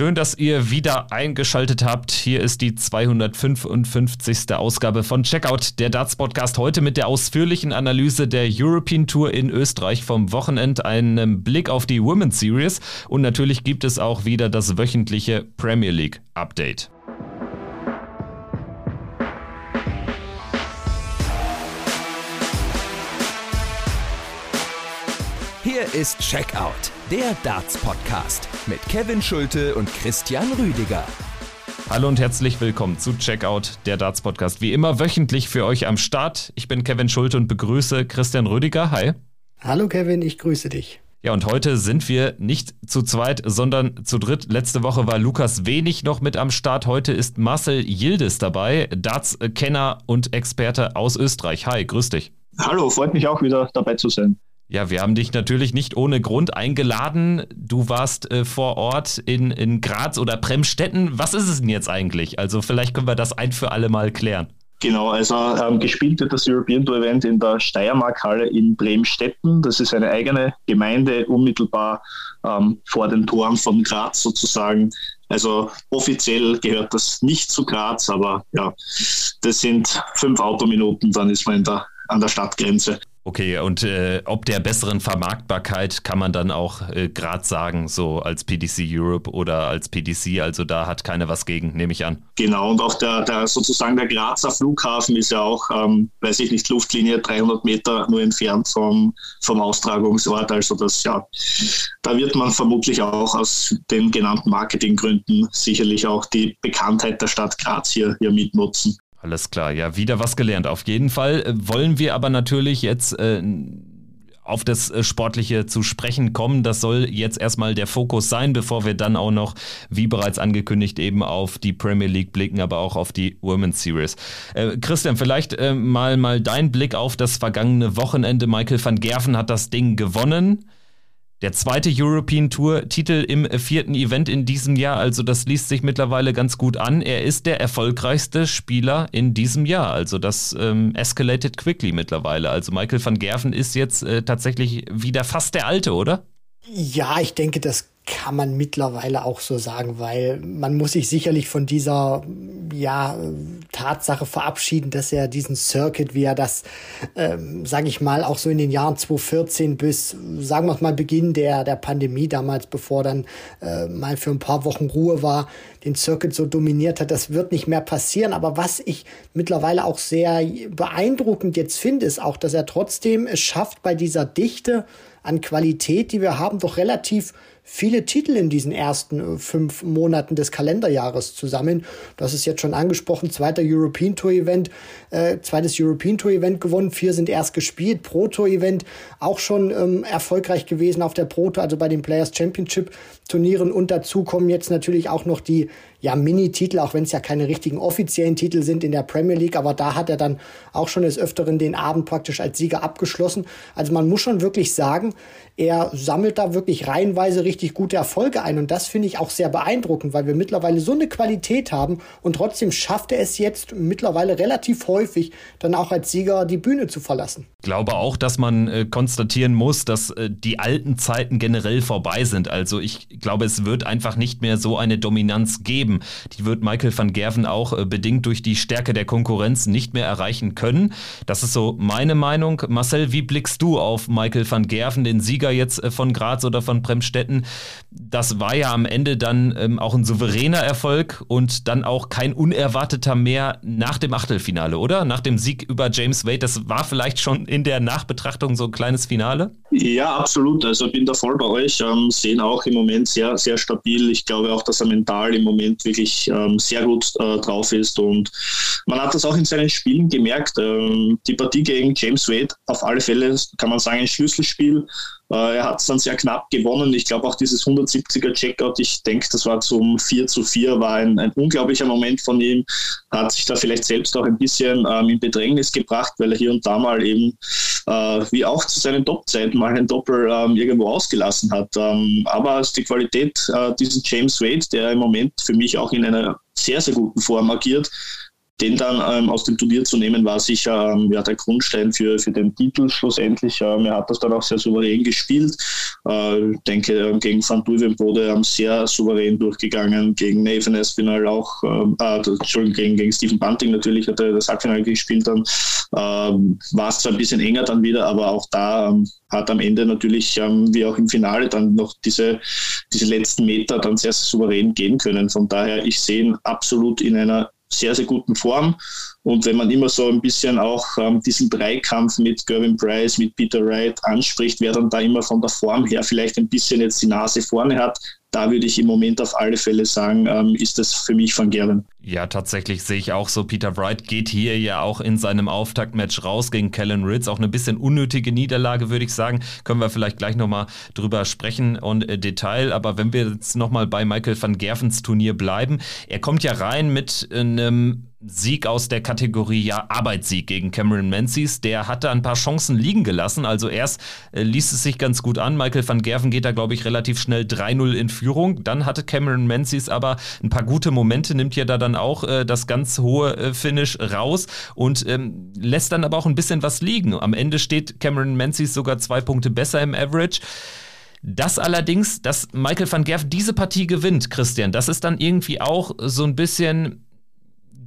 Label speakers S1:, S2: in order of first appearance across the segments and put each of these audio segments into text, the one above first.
S1: Schön, dass ihr wieder eingeschaltet habt. Hier ist die 255. Ausgabe von Checkout, der Darts Podcast. Heute mit der ausführlichen Analyse der European Tour in Österreich vom Wochenende, einem Blick auf die Women's Series und natürlich gibt es auch wieder das wöchentliche Premier League Update.
S2: Hier ist Checkout, der Darts Podcast mit Kevin Schulte und Christian Rüdiger.
S1: Hallo und herzlich willkommen zu Checkout, der Darts Podcast. Wie immer wöchentlich für euch am Start. Ich bin Kevin Schulte und begrüße Christian Rüdiger. Hi.
S3: Hallo Kevin, ich grüße dich.
S1: Ja, und heute sind wir nicht zu zweit, sondern zu dritt. Letzte Woche war Lukas Wenig noch mit am Start. Heute ist Marcel Yildiz dabei, Darts-Kenner und Experte aus Österreich. Hi, grüß dich.
S4: Hallo, freut mich auch wieder dabei zu sein.
S1: Ja, wir haben dich natürlich nicht ohne Grund eingeladen. Du warst äh, vor Ort in, in Graz oder Bremstetten. Was ist es denn jetzt eigentlich? Also vielleicht können wir das ein für alle Mal klären.
S4: Genau, also ähm, gespielt wird das European Tour Event in der Steiermark-Halle in Bremstetten. Das ist eine eigene Gemeinde, unmittelbar ähm, vor den Toren von Graz sozusagen. Also offiziell gehört das nicht zu Graz, aber ja, das sind fünf Autominuten, dann ist man der, an der Stadtgrenze.
S1: Okay, und äh, ob der besseren Vermarktbarkeit kann man dann auch äh, gerade sagen, so als PDC Europe oder als PDC, also da hat keiner was gegen, nehme ich an.
S4: Genau, und auch der, der sozusagen der Grazer Flughafen ist ja auch, ähm, weiß ich nicht, Luftlinie 300 Meter nur entfernt vom, vom Austragungsort, also das, ja, da wird man vermutlich auch aus den genannten Marketinggründen sicherlich auch die Bekanntheit der Stadt Graz hier, hier mitnutzen.
S1: Alles klar, ja, wieder was gelernt. Auf jeden Fall äh, wollen wir aber natürlich jetzt äh, auf das äh, Sportliche zu sprechen kommen. Das soll jetzt erstmal der Fokus sein, bevor wir dann auch noch, wie bereits angekündigt, eben auf die Premier League blicken, aber auch auf die Women's Series. Äh, Christian, vielleicht äh, mal, mal dein Blick auf das vergangene Wochenende. Michael van Gerven hat das Ding gewonnen. Der zweite European Tour Titel im vierten Event in diesem Jahr, also das liest sich mittlerweile ganz gut an. Er ist der erfolgreichste Spieler in diesem Jahr, also das ähm, escalated quickly mittlerweile. Also Michael van Gerven ist jetzt äh, tatsächlich wieder fast der Alte, oder?
S3: Ja, ich denke, das kann man mittlerweile auch so sagen, weil man muss sich sicherlich von dieser ja Tatsache verabschieden, dass er diesen Circuit, wie er das, ähm, sage ich mal, auch so in den Jahren 2014 bis, sagen wir mal, Beginn der der Pandemie damals, bevor dann äh, mal für ein paar Wochen Ruhe war, den Circuit so dominiert hat. Das wird nicht mehr passieren. Aber was ich mittlerweile auch sehr beeindruckend jetzt finde, ist auch, dass er trotzdem es schafft, bei dieser Dichte an Qualität, die wir haben, doch relativ viele Titel in diesen ersten äh, fünf Monaten des Kalenderjahres zusammen. Das ist jetzt schon angesprochen, zweiter European Tour Event, äh, zweites European Tour Event gewonnen, vier sind erst gespielt, Pro Tour Event auch schon ähm, erfolgreich gewesen auf der Pro Tour, also bei den Players Championship Turnieren und dazu kommen jetzt natürlich auch noch die ja, Mini-Titel, auch wenn es ja keine richtigen offiziellen Titel sind in der Premier League, aber da hat er dann auch schon des Öfteren den Abend praktisch als Sieger abgeschlossen. Also man muss schon wirklich sagen, er sammelt da wirklich reihenweise richtig gute Erfolge ein und das finde ich auch sehr beeindruckend, weil wir mittlerweile so eine Qualität haben und trotzdem schafft er es jetzt mittlerweile relativ häufig dann auch als Sieger die Bühne zu verlassen.
S1: Glaube auch, dass man äh, konstatieren muss, dass äh, die alten Zeiten generell vorbei sind. Also ich glaube, es wird einfach nicht mehr so eine Dominanz geben geben. Die wird Michael van Gerven auch äh, bedingt durch die Stärke der Konkurrenz nicht mehr erreichen können. Das ist so meine Meinung. Marcel, wie blickst du auf Michael van Gerven, den Sieger jetzt äh, von Graz oder von Bremstetten? Das war ja am Ende dann ähm, auch ein souveräner Erfolg und dann auch kein unerwarteter mehr nach dem Achtelfinale, oder? Nach dem Sieg über James Wade. Das war vielleicht schon in der Nachbetrachtung so ein kleines Finale?
S4: Ja, absolut. Also bin da voll bei euch. Ähm, sehen auch im Moment sehr, sehr stabil. Ich glaube auch, dass er mental im Moment wirklich ähm, sehr gut äh, drauf ist. Und man hat das auch in seinen Spielen gemerkt. Ähm, die Partie gegen James Wade, auf alle Fälle kann man sagen, ein Schlüsselspiel. Äh, er hat es dann sehr knapp gewonnen. Ich glaube auch dieses 170er Checkout, ich denke, das war zum 4 zu 4, war ein, ein, unglaublicher Moment von ihm. Hat sich da vielleicht selbst auch ein bisschen ähm, in Bedrängnis gebracht, weil er hier und da mal eben, äh, wie auch zu seinen Topzeiten, mal ein Doppel ähm, irgendwo ausgelassen hat. Ähm, aber die Qualität äh, dieses James Wade, der im Moment für mich auch in einer sehr, sehr guten Form agiert, den dann ähm, aus dem Turnier zu nehmen, war sicher ähm, ja, der Grundstein für, für den Titel schlussendlich. Ähm, er hat das dann auch sehr souverän gespielt. Äh, ich denke, ähm, gegen Van Duvenbode ähm, sehr souverän durchgegangen, gegen Nathan Espinal auch, ähm, äh, Entschuldigung, gegen, gegen Stephen Bunting natürlich hat er das Halbfinale gespielt dann. Ähm, war es zwar ein bisschen enger dann wieder, aber auch da hat am Ende natürlich, wie auch im Finale, dann noch diese, diese letzten Meter dann sehr, sehr souverän gehen können. Von daher, ich sehe ihn absolut in einer sehr, sehr guten Form. Und wenn man immer so ein bisschen auch ähm, diesen Dreikampf mit Gervin Price, mit Peter Wright anspricht, wer dann da immer von der Form her vielleicht ein bisschen jetzt die Nase vorne hat, da würde ich im Moment auf alle Fälle sagen, ähm, ist das für mich von Gerben.
S1: Ja, tatsächlich sehe ich auch so. Peter Wright geht hier ja auch in seinem Auftaktmatch raus gegen Kellen Ritz. Auch eine bisschen unnötige Niederlage, würde ich sagen. Können wir vielleicht gleich nochmal drüber sprechen und äh, Detail. Aber wenn wir jetzt nochmal bei Michael van Gervens Turnier bleiben, er kommt ja rein mit einem Sieg aus der Kategorie ja Arbeitssieg gegen Cameron Menzies. Der hatte ein paar Chancen liegen gelassen. Also erst äh, ließ es sich ganz gut an. Michael van Gerven geht da, glaube ich, relativ schnell 3-0 in Führung. Dann hatte Cameron Menzies aber ein paar gute Momente, nimmt ja da dann auch äh, das ganz hohe äh, Finish raus und ähm, lässt dann aber auch ein bisschen was liegen. Am Ende steht Cameron Menzies sogar zwei Punkte besser im Average. Das allerdings, dass Michael van Gerven diese Partie gewinnt, Christian, das ist dann irgendwie auch so ein bisschen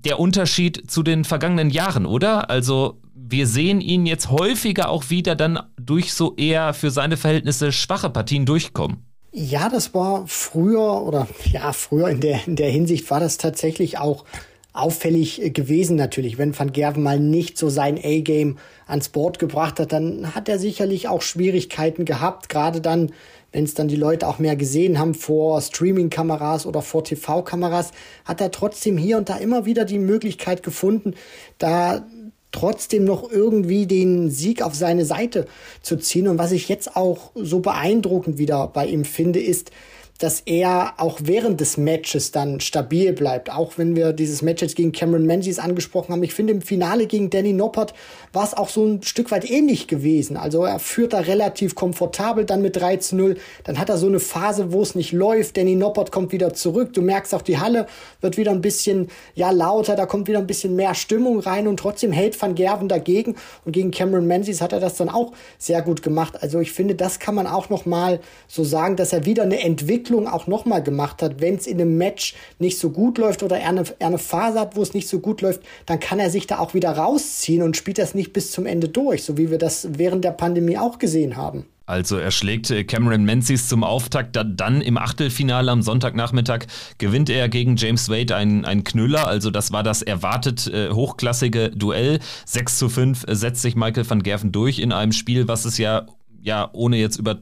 S1: der Unterschied zu den vergangenen Jahren, oder? Also wir sehen ihn jetzt häufiger auch wieder dann durch so eher für seine Verhältnisse schwache Partien durchkommen.
S3: Ja, das war früher oder ja, früher in der, in der Hinsicht war das tatsächlich auch auffällig gewesen natürlich. Wenn Van Gerven mal nicht so sein A-Game ans Board gebracht hat, dann hat er sicherlich auch Schwierigkeiten gehabt, gerade dann, wenn es dann die Leute auch mehr gesehen haben vor Streaming-Kameras oder vor TV-Kameras, hat er trotzdem hier und da immer wieder die Möglichkeit gefunden, da trotzdem noch irgendwie den Sieg auf seine Seite zu ziehen. Und was ich jetzt auch so beeindruckend wieder bei ihm finde, ist, dass er auch während des Matches dann stabil bleibt. Auch wenn wir dieses Match jetzt gegen Cameron Menzies angesprochen haben. Ich finde, im Finale gegen Danny Noppert war es auch so ein Stück weit ähnlich gewesen. Also er führt da relativ komfortabel dann mit 3 zu 0. Dann hat er so eine Phase, wo es nicht läuft. Danny Noppert kommt wieder zurück. Du merkst auch, die Halle wird wieder ein bisschen, ja, lauter. Da kommt wieder ein bisschen mehr Stimmung rein und trotzdem hält Van Gerven dagegen. Und gegen Cameron Menzies hat er das dann auch sehr gut gemacht. Also ich finde, das kann man auch noch mal so sagen, dass er wieder eine Entwicklung Entwicklung auch nochmal gemacht hat. Wenn es in einem Match nicht so gut läuft oder er eine, er eine Phase hat, wo es nicht so gut läuft, dann kann er sich da auch wieder rausziehen und spielt das nicht bis zum Ende durch, so wie wir das während der Pandemie auch gesehen haben.
S1: Also er schlägt Cameron Menzies zum Auftakt, dann im Achtelfinale am Sonntagnachmittag gewinnt er gegen James Wade einen, Knüller. Also das war das erwartet äh, hochklassige Duell. 6 zu 5 setzt sich Michael van Gerven durch in einem Spiel, was es ja, ja ohne jetzt über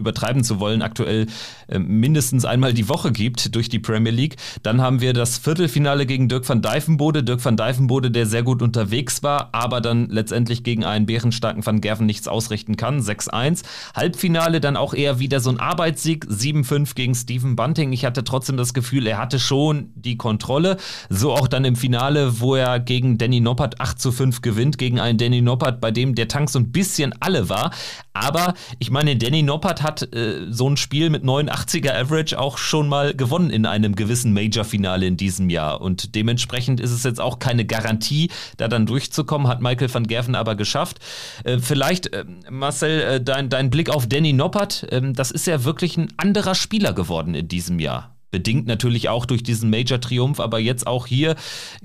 S1: übertreiben zu wollen, aktuell äh, mindestens einmal die Woche gibt durch die Premier League. Dann haben wir das Viertelfinale gegen Dirk van Dijvenbode. Dirk van Dijvenbode, der sehr gut unterwegs war, aber dann letztendlich gegen einen bärenstarken Van Gerven nichts ausrichten kann. 6-1. Halbfinale dann auch eher wieder so ein Arbeitssieg. 7-5 gegen Stephen Bunting. Ich hatte trotzdem das Gefühl, er hatte schon die Kontrolle. So auch dann im Finale, wo er gegen Danny Noppert 8 5 gewinnt, gegen einen Danny Noppert, bei dem der Tank so ein bisschen alle war. Aber ich meine, Danny Noppert hat hat äh, so ein Spiel mit 89er Average auch schon mal gewonnen in einem gewissen Major-Finale in diesem Jahr. Und dementsprechend ist es jetzt auch keine Garantie, da dann durchzukommen, hat Michael van Gerven aber geschafft. Äh, vielleicht, äh, Marcel, äh, dein, dein Blick auf Danny Noppert, ähm, das ist ja wirklich ein anderer Spieler geworden in diesem Jahr. Bedingt natürlich auch durch diesen Major-Triumph, aber jetzt auch hier,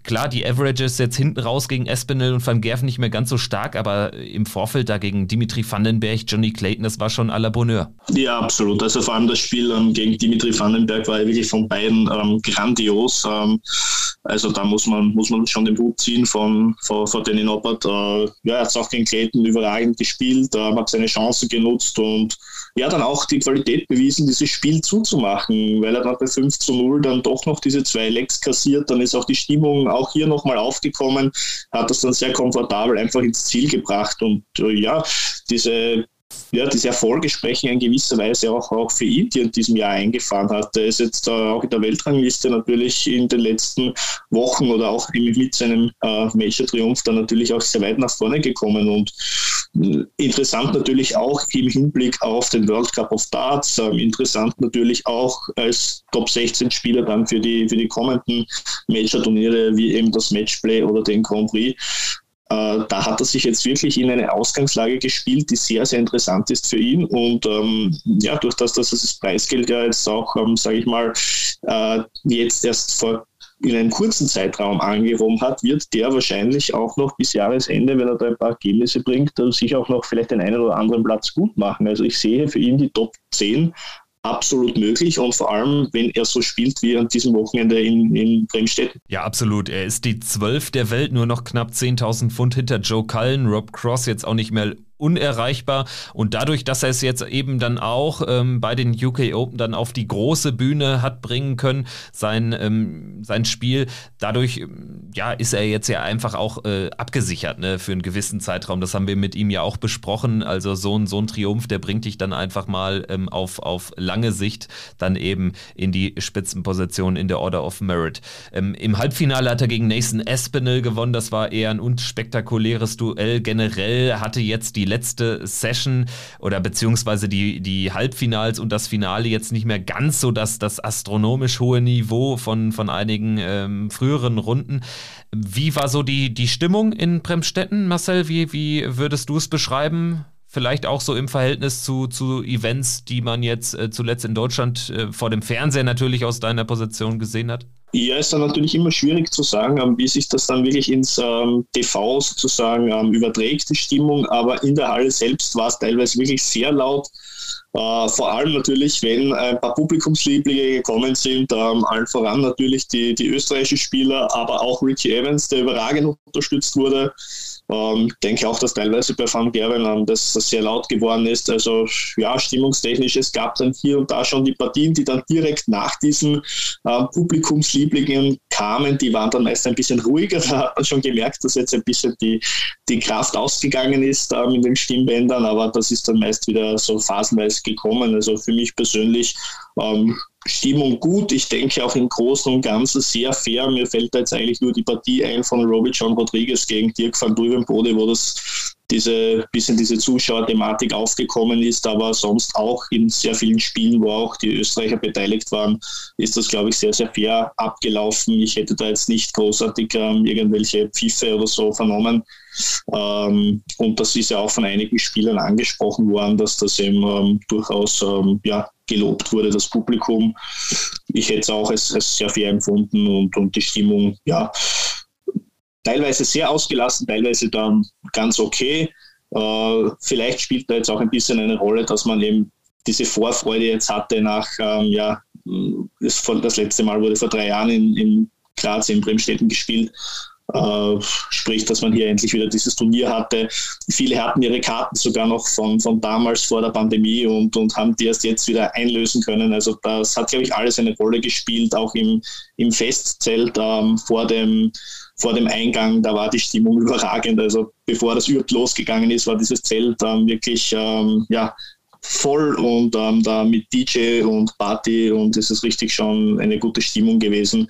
S1: klar, die Averages jetzt hinten raus gegen Espinel und Van Gerven nicht mehr ganz so stark, aber im Vorfeld dagegen Dimitri Vandenberg, Johnny Clayton, das war schon à la Bonheur.
S4: Ja, absolut. Also vor allem das Spiel ähm, gegen Dimitri Vandenberg war ja wirklich von beiden ähm, grandios. Ähm, also da muss man, muss man schon den Hut ziehen von, von, von Danny Noppert. Äh, ja, er hat es auch gegen Clayton überragend gespielt, äh, hat seine Chancen genutzt und ja, dann auch die Qualität bewiesen, dieses Spiel zuzumachen, weil er dann bei 5 zu 0 dann doch noch diese zwei Lecks kassiert, dann ist auch die Stimmung auch hier nochmal aufgekommen, hat das dann sehr komfortabel einfach ins Ziel gebracht. Und äh, ja, diese ja, diese Erfolge sprechen in gewisser Weise auch, auch für ihn, die in diesem Jahr eingefahren hat. Er ist jetzt äh, auch in der Weltrangliste natürlich in den letzten Wochen oder auch mit seinem äh, Major-Triumph dann natürlich auch sehr weit nach vorne gekommen. Und Interessant natürlich auch im Hinblick auf den World Cup of Darts, ähm, interessant natürlich auch als Top 16 Spieler dann für die, für die kommenden Major-Turniere wie eben das Matchplay oder den Grand Prix. Äh, da hat er sich jetzt wirklich in eine Ausgangslage gespielt, die sehr, sehr interessant ist für ihn. Und ähm, ja, durch das, dass das Preisgeld ja jetzt auch, ähm, sage ich mal, äh, jetzt erst vor in einem kurzen Zeitraum angehoben hat, wird der wahrscheinlich auch noch bis Jahresende, wenn er da ein paar Ergebnisse bringt, sich auch noch vielleicht den einen oder anderen Platz gut machen. Also ich sehe für ihn die Top 10 absolut möglich und vor allem, wenn er so spielt wie an diesem Wochenende in, in Bremstedt.
S1: Ja, absolut. Er ist die Zwölf der Welt, nur noch knapp 10.000 Pfund hinter Joe Cullen. Rob Cross jetzt auch nicht mehr unerreichbar. Und dadurch, dass er es jetzt eben dann auch ähm, bei den UK Open dann auf die große Bühne hat bringen können, sein, ähm, sein Spiel, dadurch ähm, ja, ist er jetzt ja einfach auch äh, abgesichert ne, für einen gewissen Zeitraum. Das haben wir mit ihm ja auch besprochen. Also so ein, so ein Triumph, der bringt dich dann einfach mal ähm, auf, auf lange Sicht dann eben in die Spitzenposition in der Order of Merit. Ähm, Im Halbfinale hat er gegen Nathan Espinel gewonnen. Das war eher ein unspektakuläres Duell. Generell hatte jetzt die die letzte Session oder beziehungsweise die, die Halbfinals und das Finale jetzt nicht mehr ganz so das, das astronomisch hohe Niveau von, von einigen ähm, früheren Runden. Wie war so die, die Stimmung in Bremstetten, Marcel? Wie, wie würdest du es beschreiben? Vielleicht auch so im Verhältnis zu, zu Events, die man jetzt äh, zuletzt in Deutschland äh, vor dem Fernseher natürlich aus deiner Position gesehen hat?
S4: Ja, ist dann natürlich immer schwierig zu sagen, ähm, wie sich das dann wirklich ins ähm, TV sozusagen ähm, überträgt, die Stimmung. Aber in der Halle selbst war es teilweise wirklich sehr laut. Äh, vor allem natürlich, wenn ein paar Publikumslieblinge gekommen sind, ähm, allen voran natürlich die, die österreichischen Spieler, aber auch Ricky Evans, der überragend unterstützt wurde. Ähm, denke auch, dass teilweise bei Van Gerwen ähm, das, das, sehr laut geworden ist. Also ja, stimmungstechnisch, es gab dann hier und da schon die Partien, die dann direkt nach diesen ähm, Publikumslieblingen kamen, die waren dann meist ein bisschen ruhiger. Da hat man schon gemerkt, dass jetzt ein bisschen die, die Kraft ausgegangen ist ähm, in den Stimmbändern, aber das ist dann meist wieder so phasenweise gekommen. Also für mich persönlich ähm, Stimmung gut. Ich denke auch im Großen und Ganzen sehr fair. Mir fällt da jetzt eigentlich nur die Partie ein von Robbie John Rodriguez gegen Dirk van Duvenbode, wo das diese bisschen diese Zuschauerthematik aufgekommen ist, aber sonst auch in sehr vielen Spielen, wo auch die Österreicher beteiligt waren, ist das, glaube ich, sehr, sehr fair abgelaufen. Ich hätte da jetzt nicht großartig ähm, irgendwelche Pfiffe oder so vernommen. Ähm, und das ist ja auch von einigen Spielern angesprochen worden, dass das eben ähm, durchaus ähm, ja, gelobt wurde, das Publikum. Ich hätte es auch als, als sehr fair empfunden und, und die Stimmung, ja, teilweise sehr ausgelassen, teilweise dann ganz okay. Äh, vielleicht spielt da jetzt auch ein bisschen eine Rolle, dass man eben diese Vorfreude jetzt hatte nach, ähm, ja, das, das, letzte Mal wurde vor drei Jahren in, in Graz in Bremstetten gespielt. Äh, sprich, dass man hier endlich wieder dieses Turnier hatte. Viele hatten ihre Karten sogar noch von, von damals vor der Pandemie und, und haben die erst jetzt wieder einlösen können. Also das hat, glaube ich, alles eine Rolle gespielt, auch im, im Festzelt ähm, vor dem vor dem Eingang, da war die Stimmung überragend. Also bevor das überhaupt losgegangen ist, war dieses Zelt ähm, wirklich ähm, ja, voll und ähm, da mit DJ und Party und es ist richtig schon eine gute Stimmung gewesen.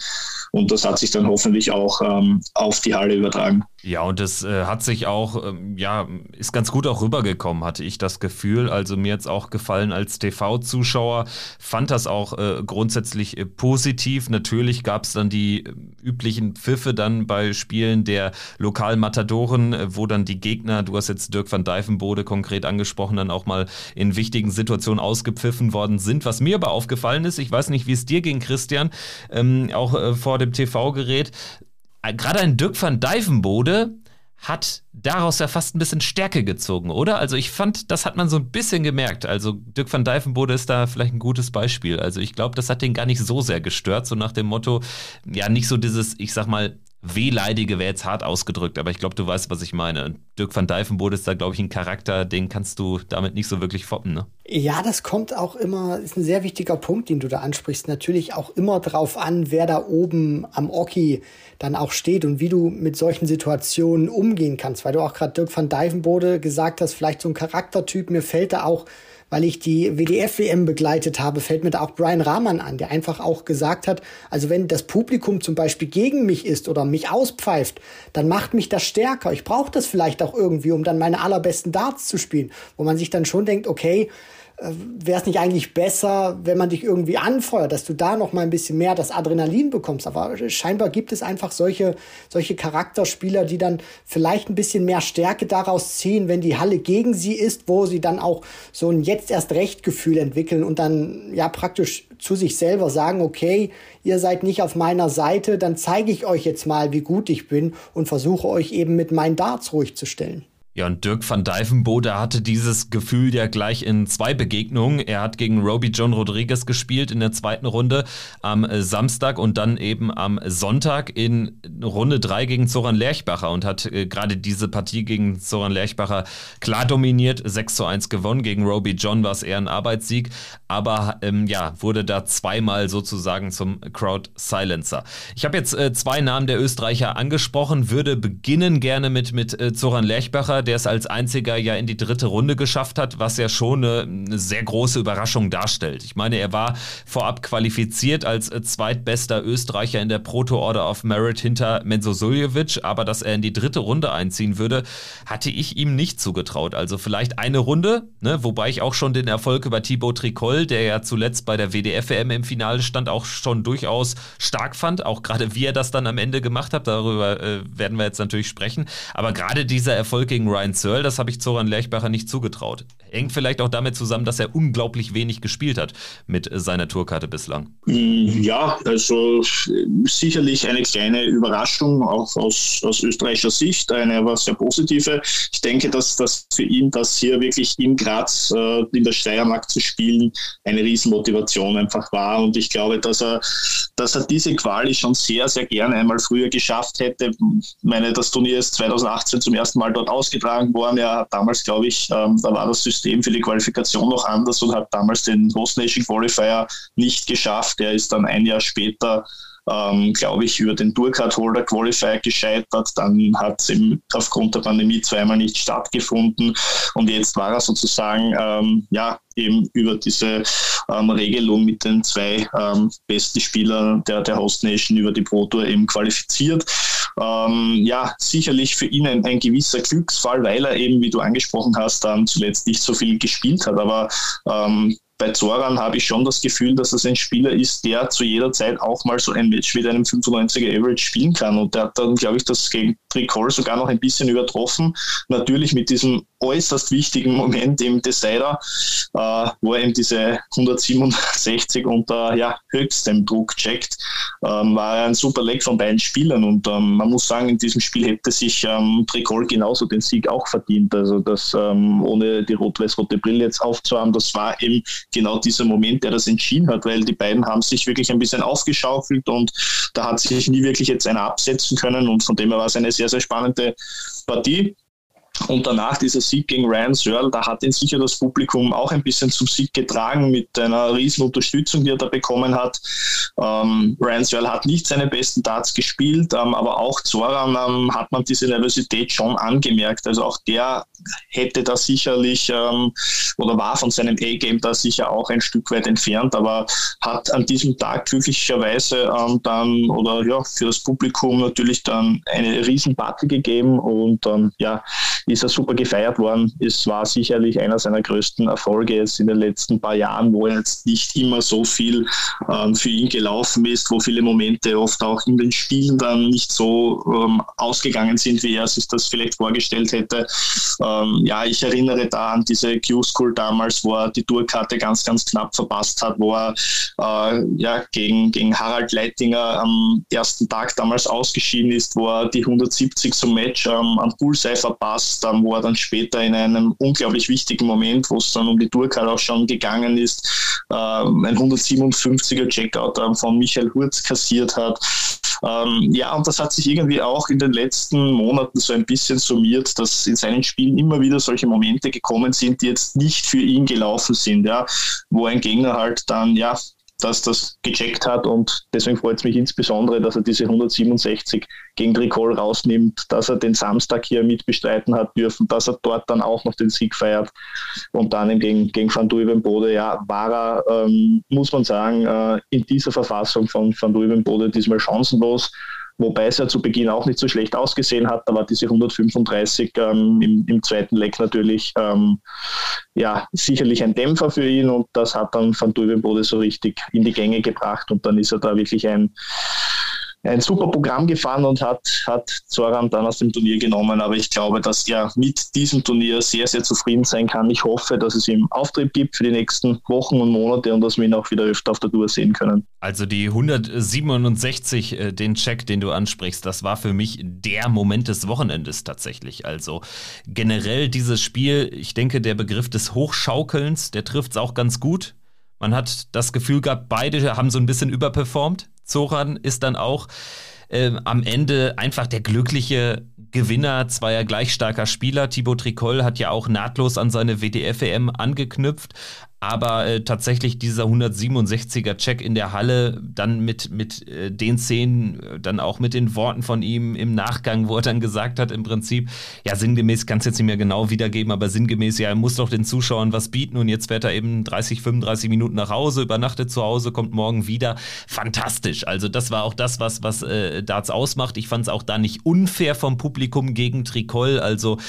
S4: Und das hat sich dann hoffentlich auch ähm, auf die Halle übertragen.
S1: Ja, und das äh, hat sich auch, ähm, ja, ist ganz gut auch rübergekommen, hatte ich das Gefühl. Also mir jetzt auch gefallen als TV-Zuschauer, fand das auch äh, grundsätzlich äh, positiv. Natürlich gab es dann die äh, üblichen Pfiffe dann bei Spielen der lokalen Matadoren, äh, wo dann die Gegner, du hast jetzt Dirk van Dijvenbode konkret angesprochen, dann auch mal in wichtigen Situationen ausgepfiffen worden sind. Was mir aber aufgefallen ist, ich weiß nicht, wie es dir ging, Christian, ähm, auch äh, vor dem TV-Gerät, gerade ein Dirk van Dijvenbode hat daraus ja fast ein bisschen Stärke gezogen, oder? Also ich fand, das hat man so ein bisschen gemerkt. Also Dirk van Dijvenbode ist da vielleicht ein gutes Beispiel. Also ich glaube, das hat den gar nicht so sehr gestört, so nach dem Motto, ja, nicht so dieses, ich sag mal, wehleidige wäre jetzt hart ausgedrückt, aber ich glaube, du weißt, was ich meine. Dirk van Dijvenbode ist da, glaube ich, ein Charakter, den kannst du damit nicht so wirklich foppen, ne?
S3: Ja, das kommt auch immer, ist ein sehr wichtiger Punkt, den du da ansprichst. Natürlich auch immer drauf an, wer da oben am Oki dann auch steht und wie du mit solchen Situationen umgehen kannst, weil du auch gerade Dirk van Dijvenbode gesagt hast, vielleicht so ein Charaktertyp, mir fällt da auch weil ich die WDF-WM begleitet habe, fällt mir da auch Brian Rahman an, der einfach auch gesagt hat, also wenn das Publikum zum Beispiel gegen mich ist oder mich auspfeift, dann macht mich das stärker. Ich brauche das vielleicht auch irgendwie, um dann meine allerbesten Darts zu spielen, wo man sich dann schon denkt, okay, wäre es nicht eigentlich besser, wenn man dich irgendwie anfeuert, dass du da noch mal ein bisschen mehr das Adrenalin bekommst. Aber scheinbar gibt es einfach solche, solche Charakterspieler, die dann vielleicht ein bisschen mehr Stärke daraus ziehen, wenn die Halle gegen sie ist, wo sie dann auch so ein jetzt erst recht Gefühl entwickeln und dann ja praktisch zu sich selber sagen, okay, ihr seid nicht auf meiner Seite, dann zeige ich euch jetzt mal, wie gut ich bin und versuche euch eben mit meinen Darts ruhig zu stellen.
S1: Ja, und Dirk van Dijvenbode hatte dieses Gefühl ja gleich in zwei Begegnungen. Er hat gegen Roby John Rodriguez gespielt in der zweiten Runde am Samstag und dann eben am Sonntag in Runde drei gegen Zoran Lerchbacher und hat äh, gerade diese Partie gegen Zoran Lerchbacher klar dominiert, 6 zu 1 gewonnen. Gegen Roby John war es eher ein Arbeitssieg, aber ähm, ja, wurde da zweimal sozusagen zum Crowd Silencer. Ich habe jetzt äh, zwei Namen der Österreicher angesprochen, würde beginnen gerne mit, mit äh, Zoran Lerchbacher der es als einziger ja in die dritte Runde geschafft hat, was ja schon eine, eine sehr große Überraschung darstellt. Ich meine, er war vorab qualifiziert als äh, zweitbester Österreicher in der Proto Order of Merit hinter Menzo Suljovic, aber dass er in die dritte Runde einziehen würde, hatte ich ihm nicht zugetraut. Also vielleicht eine Runde, ne, wobei ich auch schon den Erfolg über Thibaut Tricol, der ja zuletzt bei der WDF-WM im Finale stand, auch schon durchaus stark fand. Auch gerade wie er das dann am Ende gemacht hat, darüber äh, werden wir jetzt natürlich sprechen. Aber gerade dieser Erfolg gegen Ryan Searle, das habe ich Zoran Lerchbacher nicht zugetraut. Hängt vielleicht auch damit zusammen, dass er unglaublich wenig gespielt hat mit seiner Tourkarte bislang.
S4: Mm, ja, also sicherlich eine kleine Überraschung, auch aus, aus österreichischer Sicht, eine aber sehr positive. Ich denke, dass das für ihn, das hier wirklich in Graz äh, in der Steiermark zu spielen, eine Riesenmotivation einfach war. Und ich glaube, dass er, dass er diese Quali schon sehr, sehr gerne einmal früher geschafft hätte. Ich meine, das Turnier ist 2018 zum ersten Mal dort ausgetragen ausgetragen worden. Er hat damals, glaube ich, ähm, da war das System für die Qualifikation noch anders und hat damals den Host Nation Qualifier nicht geschafft. Er ist dann ein Jahr später ähm, glaube ich, über den Tourcard Holder Qualifier gescheitert. Dann hat es aufgrund der Pandemie zweimal nicht stattgefunden. Und jetzt war er sozusagen ähm, ja, eben über diese ähm, Regelung mit den zwei ähm, besten Spielern der, der Host Nation über die Pro Tour eben qualifiziert. Ähm, ja, sicherlich für ihn ein, ein, gewisser Glücksfall, weil er eben, wie du angesprochen hast, dann zuletzt nicht so viel gespielt hat. Aber ähm, bei Zoran habe ich schon das Gefühl, dass es ein Spieler ist, der zu jeder Zeit auch mal so ein Match mit einem 95er Average spielen kann. Und der hat dann, glaube ich, das gegen Tricol sogar noch ein bisschen übertroffen. Natürlich mit diesem äußerst wichtigen Moment im Decider, äh, wo er eben diese 167 unter ja, höchstem Druck checkt, ähm, war ein super Leg von beiden Spielern. Und ähm, man muss sagen, in diesem Spiel hätte sich ähm, Tricol genauso den Sieg auch verdient. Also das ähm, ohne die rot-weiß-rote Brille jetzt aufzuhaben, das war eben genau dieser Moment, der das entschieden hat, weil die beiden haben sich wirklich ein bisschen aufgeschaufelt und da hat sich nie wirklich jetzt einer absetzen können und von dem her war es eine sehr, sehr spannende Partie. Und danach dieser Sieg gegen Ryan Searle, da hat ihn sicher das Publikum auch ein bisschen zum Sieg getragen mit einer riesen Unterstützung, die er da bekommen hat. Ähm, Ryan Searle hat nicht seine besten Darts gespielt, ähm, aber auch Zoran ähm, hat man diese Nervosität schon angemerkt. Also auch der hätte da sicherlich ähm, oder war von seinem A-Game da sicher auch ein Stück weit entfernt, aber hat an diesem Tag glücklicherweise ähm, dann oder ja für das Publikum natürlich dann eine riesen Party gegeben und ähm, ja ist er super gefeiert worden. Es war sicherlich einer seiner größten Erfolge jetzt in den letzten paar Jahren, wo jetzt nicht immer so viel ähm, für ihn gelaufen ist, wo viele Momente oft auch in den Spielen dann nicht so ähm, ausgegangen sind, wie er sich das vielleicht vorgestellt hätte. Ähm, ja, ich erinnere da an diese Q-School damals, wo er die Tourkarte ganz, ganz knapp verpasst hat, wo er äh, ja, gegen, gegen Harald Leitinger am ersten Tag damals ausgeschieden ist, wo er die 170 zum Match ähm, am Bullseye verpasst dann, wo er dann später in einem unglaublich wichtigen Moment, wo es dann um die Tourcard auch schon gegangen ist, äh, ein 157er Checkout äh, von Michael Hurz kassiert hat. Ähm, ja, und das hat sich irgendwie auch in den letzten Monaten so ein bisschen summiert, dass in seinen Spielen immer wieder solche Momente gekommen sind, die jetzt nicht für ihn gelaufen sind, ja, wo ein Gegner halt dann ja dass das gecheckt hat und deswegen freut es mich insbesondere, dass er diese 167 gegen Tricol rausnimmt, dass er den Samstag hier mitbestreiten hat dürfen, dass er dort dann auch noch den Sieg feiert und dann gegen, gegen Van Bode, ja, war er, ähm, muss man sagen, äh, in dieser Verfassung von Van Bode diesmal chancenlos wobei es ja zu Beginn auch nicht so schlecht ausgesehen hat. Da war diese 135 ähm, im, im, zweiten Leck natürlich ähm, ja, sicherlich ein Dämpfer für ihn und das hat dann Van Duivenbode so richtig in die Gänge gebracht und dann ist er da wirklich ein ein super Programm gefahren und hat, hat Zoran dann aus dem Turnier genommen. Aber ich glaube, dass er mit diesem Turnier sehr, sehr zufrieden sein kann. Ich hoffe, dass es ihm Auftrieb gibt für die nächsten Wochen und Monate und dass wir ihn auch wieder öfter auf der Tour sehen können.
S1: Also die 167, äh, den Check, den du ansprichst, das war für mich der Moment des Wochenendes tatsächlich. Also generell dieses Spiel, ich denke, der Begriff des Hochschaukelns, der trifft es auch ganz gut. Man hat das Gefühl gehabt, beide haben so ein bisschen überperformt. Zoran ist dann auch äh, am Ende einfach der glückliche Gewinner zweier gleich starker Spieler. Thibaut Tricol hat ja auch nahtlos an seine WDF-EM angeknüpft, aber äh, tatsächlich dieser 167er Check in der Halle, dann mit, mit äh, den Szenen, äh, dann auch mit den Worten von ihm im Nachgang, wo er dann gesagt hat, im Prinzip, ja, sinngemäß kann es jetzt nicht mehr genau wiedergeben, aber sinngemäß, ja, er muss doch den Zuschauern was bieten und jetzt fährt er eben 30, 35 Minuten nach Hause, übernachtet zu Hause, kommt morgen wieder. Fantastisch. Also, das war auch das, was, was äh, Darts ausmacht. Ich fand es auch da nicht unfair vom Publikum gegen Tricol. Also,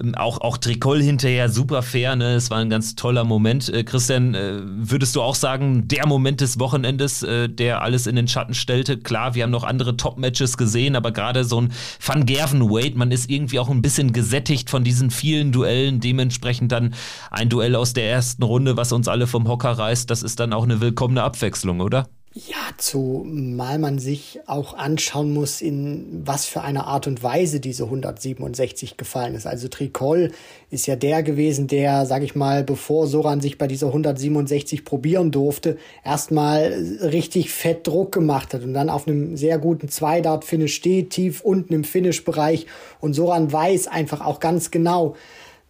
S1: ähm, auch, auch Tricol hinterher super fair, ne? Es war ein ganz toller Moment. Äh, Chris Christian, äh, würdest du auch sagen, der Moment des Wochenendes, äh, der alles in den Schatten stellte? Klar, wir haben noch andere Top-Matches gesehen, aber gerade so ein Van Gerven-Wade, man ist irgendwie auch ein bisschen gesättigt von diesen vielen Duellen. Dementsprechend dann ein Duell aus der ersten Runde, was uns alle vom Hocker reißt, das ist dann auch eine willkommene Abwechslung, oder?
S3: Ja, zumal man sich auch anschauen muss, in was für einer Art und Weise diese 167 gefallen ist. Also Tricol ist ja der gewesen, der, sag ich mal, bevor Soran sich bei dieser 167 probieren durfte, erstmal richtig fett Druck gemacht hat und dann auf einem sehr guten Zweidart-Finish steht, tief unten im Finish-Bereich und Soran weiß einfach auch ganz genau,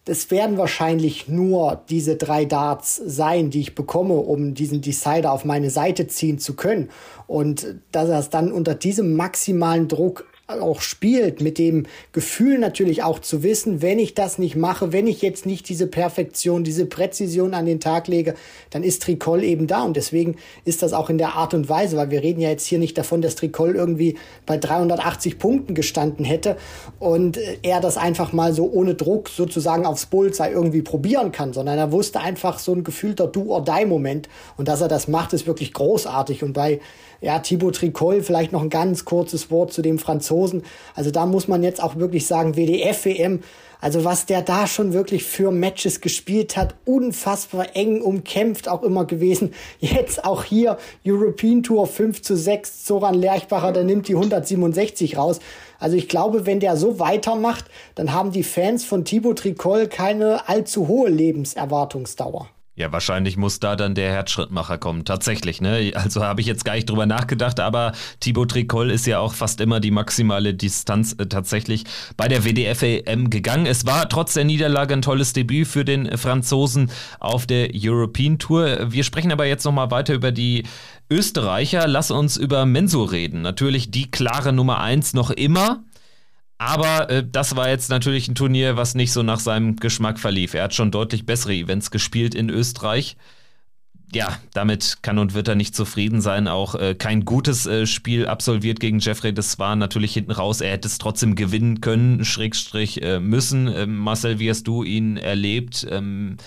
S3: das werden wahrscheinlich nur diese drei Darts sein, die ich bekomme, um diesen Decider auf meine Seite ziehen zu können. Und dass er es dann unter diesem maximalen Druck auch spielt, mit dem Gefühl natürlich auch zu wissen, wenn ich das nicht mache, wenn ich jetzt nicht diese Perfektion, diese Präzision an den Tag lege, dann ist Tricol eben da. Und deswegen ist das auch in der Art und Weise, weil wir reden ja jetzt hier nicht davon, dass Tricol irgendwie bei 380 Punkten gestanden hätte und er das einfach mal so ohne Druck sozusagen aufs Bullseye irgendwie probieren kann, sondern er wusste einfach so ein gefühlter Do-or-Die-Moment. Und dass er das macht, ist wirklich großartig. Und bei ja, Thibaut Tricol, vielleicht noch ein ganz kurzes Wort zu dem Franzosen. Also da muss man jetzt auch wirklich sagen, WDF-WM, also was der da schon wirklich für Matches gespielt hat, unfassbar eng umkämpft auch immer gewesen. Jetzt auch hier European Tour 5 zu 6, Zoran Lerchbacher, der nimmt die 167 raus. Also ich glaube, wenn der so weitermacht, dann haben die Fans von Thibaut Tricol keine allzu hohe Lebenserwartungsdauer.
S1: Ja, wahrscheinlich muss da dann der Herzschrittmacher kommen. Tatsächlich, ne? Also habe ich jetzt gar nicht drüber nachgedacht, aber Thibaut Tricol ist ja auch fast immer die maximale Distanz äh, tatsächlich bei der WDF-EM gegangen. Es war trotz der Niederlage ein tolles Debüt für den Franzosen auf der European Tour. Wir sprechen aber jetzt nochmal weiter über die Österreicher. Lass uns über Mensur reden. Natürlich die klare Nummer eins noch immer. Aber äh, das war jetzt natürlich ein Turnier, was nicht so nach seinem Geschmack verlief. Er hat schon deutlich bessere Events gespielt in Österreich. Ja, damit kann und wird er nicht zufrieden sein. Auch äh, kein gutes äh, Spiel absolviert gegen Jeffrey. Das war natürlich hinten raus. Er hätte es trotzdem gewinnen können, Schrägstrich äh, müssen. Ähm, Marcel, wie hast du ihn erlebt? Ähm,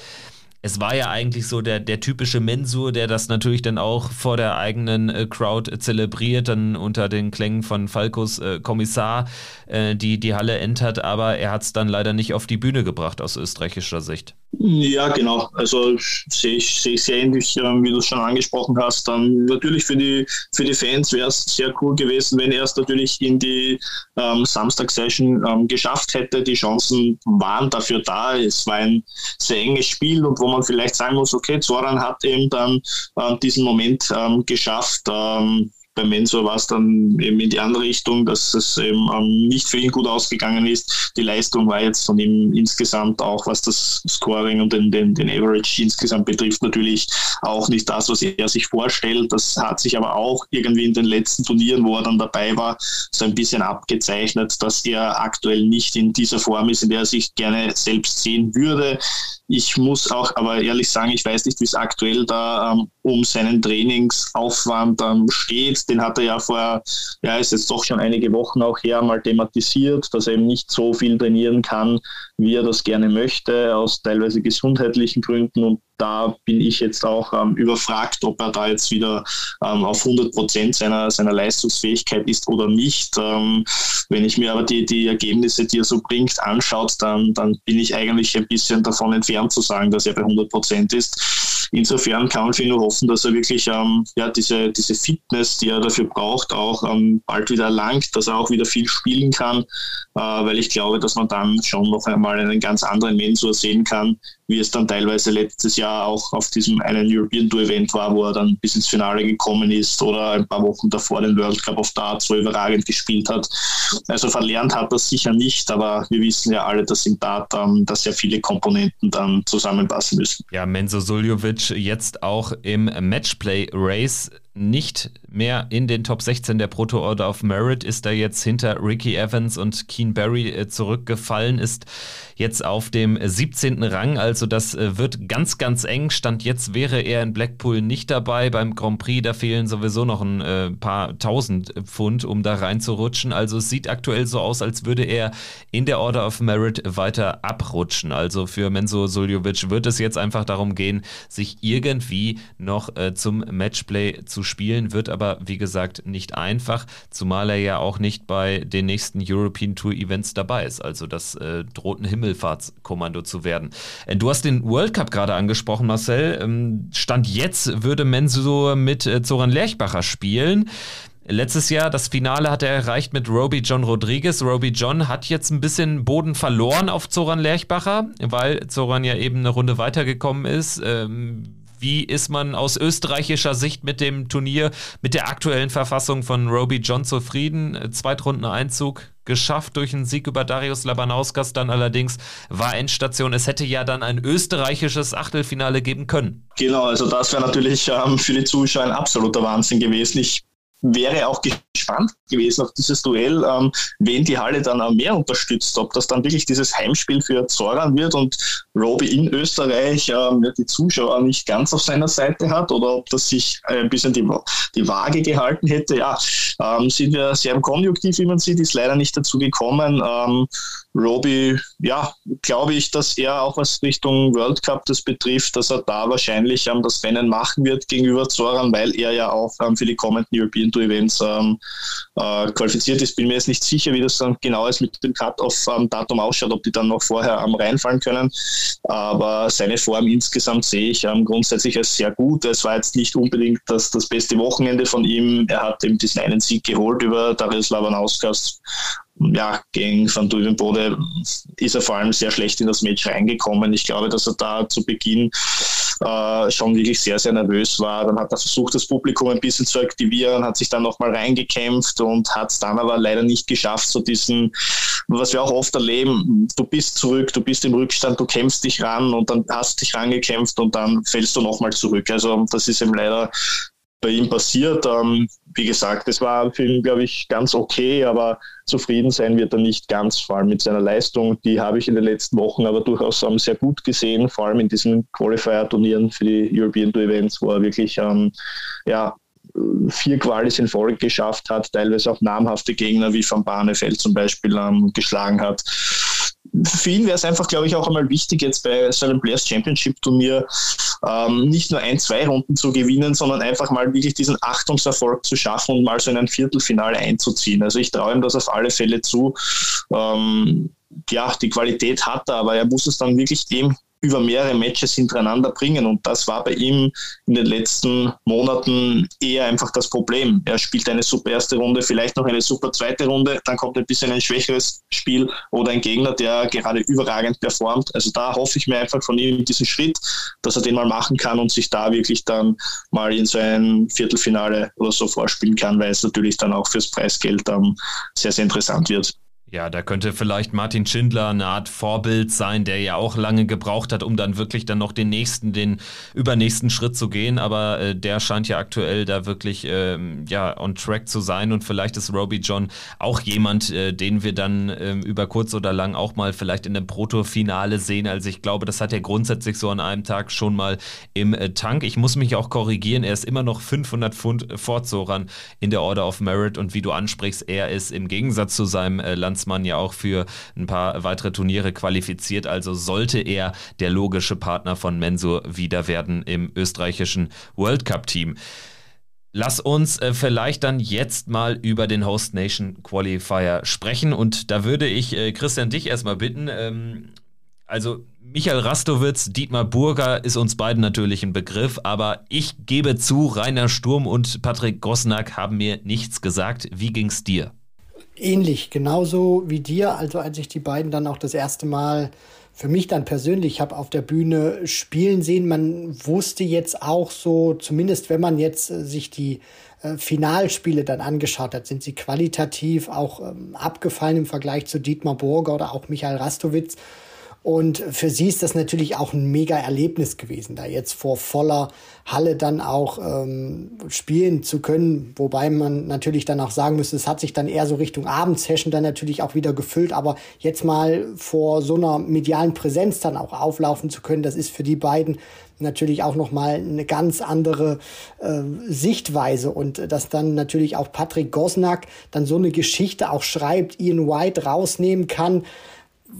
S1: es war ja eigentlich so der, der typische Mensur, der das natürlich dann auch vor der eigenen äh, Crowd zelebriert, dann unter den Klängen von Falkos äh, Kommissar äh, die die Halle entert, aber er hat es dann leider nicht auf die Bühne gebracht aus österreichischer Sicht.
S4: Ja, genau. Also sehe ich, sehe ich sehr ähnlich, ähm, wie du es schon angesprochen hast. Dann natürlich für die, für die Fans wäre es sehr cool gewesen, wenn er es natürlich in die ähm, Samstag-Session ähm, geschafft hätte. Die Chancen waren dafür da. Es war ein sehr enges Spiel und wo man vielleicht sagen muss, okay, Zoran hat eben dann ähm, diesen Moment ähm, geschafft. Ähm, Bei Mensur war es dann eben in die andere Richtung, dass es eben ähm, nicht für ihn gut ausgegangen ist. Die Leistung war jetzt von ihm insgesamt auch, was das Scoring und den, den, den Average insgesamt betrifft, natürlich auch nicht das, was er sich vorstellt. Das hat sich aber auch irgendwie in den letzten Turnieren, wo er dann dabei war, so ein bisschen abgezeichnet, dass er aktuell nicht in dieser Form ist, in der er sich gerne selbst sehen würde. Ich muss auch aber ehrlich sagen, ich weiß nicht, wie es aktuell da ähm, um seinen Trainingsaufwand ähm, steht. Den hat er ja vor, ja, ist jetzt doch schon einige Wochen auch her mal thematisiert, dass er eben nicht so viel trainieren kann, wie er das gerne möchte, aus teilweise gesundheitlichen Gründen. Und da bin ich jetzt auch ähm, überfragt, ob er da jetzt wieder ähm, auf 100 Prozent seiner, seiner Leistungsfähigkeit ist oder nicht. Ähm, wenn ich mir aber die, die Ergebnisse, die er so bringt, anschaut, dann, dann bin ich eigentlich ein bisschen davon entfernt zu sagen, dass er bei 100 Prozent ist. Insofern kann man für ihn nur hoffen, dass er wirklich ähm, ja, diese, diese Fitness, die er dafür braucht, auch ähm, bald wieder erlangt, dass er auch wieder viel spielen kann, äh, weil ich glaube, dass man dann schon noch einmal einen ganz anderen Mensur sehen kann, wie es dann teilweise letztes Jahr auch auf diesem einen European Tour Event war, wo er dann bis ins Finale gekommen ist oder ein paar Wochen davor den World Cup of Darts so überragend gespielt hat. Also verlernt hat das sicher nicht, aber wir wissen ja alle, dass im Dart ähm, dass sehr viele Komponenten dann zusammenpassen müssen.
S1: Ja, Menzo Suljovic jetzt auch im Matchplay Race nicht mehr in den Top 16 der Proto Order of Merit, ist er jetzt hinter Ricky Evans und Keen Barry äh, zurückgefallen, ist jetzt auf dem 17. Rang, also das äh, wird ganz, ganz eng. Stand jetzt wäre er in Blackpool nicht dabei. Beim Grand Prix, da fehlen sowieso noch ein äh, paar tausend Pfund, um da reinzurutschen. Also es sieht aktuell so aus, als würde er in der Order of Merit weiter abrutschen. Also für Menzo Suljovic wird es jetzt einfach darum gehen, sich irgendwie noch zum Matchplay zu spielen, wird aber wie gesagt nicht einfach, zumal er ja auch nicht bei den nächsten European Tour Events dabei ist. Also das äh, droht ein Himmelfahrtskommando zu werden. Äh, du hast den World Cup gerade angesprochen, Marcel. Ähm, Stand jetzt würde Mensur mit äh, Zoran Lerchbacher spielen. Letztes Jahr das Finale hat er erreicht mit Roby John Rodriguez. Roby John hat jetzt ein bisschen Boden verloren auf Zoran Lerchbacher, weil Zoran ja eben eine Runde weitergekommen ist. Ähm, wie ist man aus österreichischer Sicht mit dem Turnier, mit der aktuellen Verfassung von Roby John zufrieden? Zweitrundeneinzug geschafft durch einen Sieg über Darius Labanauskas, dann allerdings war Endstation. Es hätte ja dann ein österreichisches Achtelfinale geben können.
S4: Genau, also das wäre natürlich ähm, für die Zuschauer ein absoluter Wahnsinn gewesen. Ich wäre auch gespannt gewesen auf dieses Duell, ähm, wen die Halle dann auch mehr unterstützt, ob das dann wirklich dieses Heimspiel für Zoran wird und Roby in Österreich ähm, die Zuschauer nicht ganz auf seiner Seite hat oder ob das sich ein bisschen die, die Waage gehalten hätte. Ja, ähm, sind wir sehr im Konjunktiv, wie man sieht, ist leider nicht dazu gekommen. Ähm, Roby, ja, glaube ich, dass er auch was Richtung World Cup das betrifft, dass er da wahrscheinlich ähm, das Rennen machen wird gegenüber Zoran, weil er ja auch ähm, für die kommenden European Tour Events ähm, äh, qualifiziert ist. Bin mir jetzt nicht sicher, wie das dann genau ist mit dem Cut-Off-Datum ähm, ausschaut, ob die dann noch vorher am reinfallen können. Aber seine Form insgesamt sehe ich ähm, grundsätzlich als sehr gut. Es war jetzt nicht unbedingt das, das beste Wochenende von ihm. Er hat eben diesen einen Sieg geholt über Darius Lavanauskas ja, gegen Van Duvenbode ist er vor allem sehr schlecht in das Match reingekommen. Ich glaube, dass er da zu Beginn äh, schon wirklich sehr, sehr nervös war. Dann hat er versucht, das Publikum ein bisschen zu aktivieren, hat sich dann nochmal reingekämpft und hat es dann aber leider nicht geschafft, so diesen, was wir auch oft erleben, du bist zurück, du bist im Rückstand, du kämpfst dich ran und dann hast dich rangekämpft und dann fällst du nochmal zurück. Also das ist ihm leider bei ihm passiert. Ähm, wie gesagt, es war für ihn, glaube ich, ganz okay, aber zufrieden sein wird er nicht ganz, vor allem mit seiner Leistung. Die habe ich in den letzten Wochen aber durchaus ähm, sehr gut gesehen, vor allem in diesen Qualifier-Turnieren für die European Tour Events, wo er wirklich ähm, ja, vier Qualis in Folge geschafft hat, teilweise auch namhafte Gegner wie Van Barneveld zum Beispiel ähm, geschlagen hat für ihn wäre es einfach, glaube ich, auch einmal wichtig, jetzt bei so einem Players Championship Turnier ähm, nicht nur ein, zwei Runden zu gewinnen, sondern einfach mal wirklich diesen Achtungserfolg zu schaffen und mal so in ein Viertelfinale einzuziehen. Also ich traue ihm das auf alle Fälle zu. Ähm, ja, die Qualität hat er, aber er muss es dann wirklich dem über mehrere Matches hintereinander bringen. Und das war bei ihm in den letzten Monaten eher einfach das Problem. Er spielt eine super erste Runde, vielleicht noch eine super zweite Runde, dann kommt ein bisschen ein schwächeres Spiel oder ein Gegner, der gerade überragend performt. Also da hoffe ich mir einfach von ihm diesen Schritt, dass er den mal machen kann und sich da wirklich dann mal in so ein Viertelfinale oder so vorspielen kann, weil es natürlich dann auch fürs Preisgeld ähm, sehr, sehr interessant wird.
S1: Ja, da könnte vielleicht Martin Schindler eine Art Vorbild sein, der ja auch lange gebraucht hat, um dann wirklich dann noch den nächsten, den übernächsten Schritt zu gehen. Aber äh, der scheint ja aktuell da wirklich ähm, ja on track zu sein und vielleicht ist Roby John auch jemand, äh, den wir dann äh, über kurz oder lang auch mal vielleicht in einem Proto-Finale sehen. Also ich glaube, das hat er grundsätzlich so an einem Tag schon mal im äh, Tank. Ich muss mich auch korrigieren, er ist immer noch 500 Pfund Fortzoran in der Order of Merit und wie du ansprichst, er ist im Gegensatz zu seinem äh, Lands Landsmann ja auch für ein paar weitere Turniere qualifiziert. Also sollte er der logische Partner von Mensur wieder werden im österreichischen World Cup Team. Lass uns äh, vielleicht dann jetzt mal über den Host Nation Qualifier sprechen. Und da würde ich äh, Christian dich erstmal bitten. Ähm, also Michael Rastowitz, Dietmar Burger ist uns beiden natürlich ein Begriff, aber ich gebe zu, Rainer Sturm und Patrick Gosnack haben mir nichts gesagt. Wie ging's dir?
S3: Ähnlich, genauso wie dir. Also als ich die beiden dann auch das erste Mal für mich dann persönlich habe auf der Bühne spielen sehen, man wusste jetzt auch so, zumindest wenn man jetzt äh, sich die äh, Finalspiele dann angeschaut hat, sind sie qualitativ auch ähm, abgefallen im Vergleich zu Dietmar Burger oder auch Michael Rastowitz. Und für sie ist das natürlich auch ein mega Erlebnis gewesen, da jetzt vor voller Halle dann auch ähm, spielen zu können. Wobei man natürlich dann auch sagen müsste, es hat sich dann eher so Richtung Abendsession dann natürlich auch wieder gefüllt. Aber jetzt mal vor so einer medialen Präsenz dann auch auflaufen zu können, das ist für die beiden natürlich auch nochmal eine ganz andere äh, Sichtweise und dass dann natürlich auch Patrick Gosnack dann so eine Geschichte auch schreibt, Ian White rausnehmen kann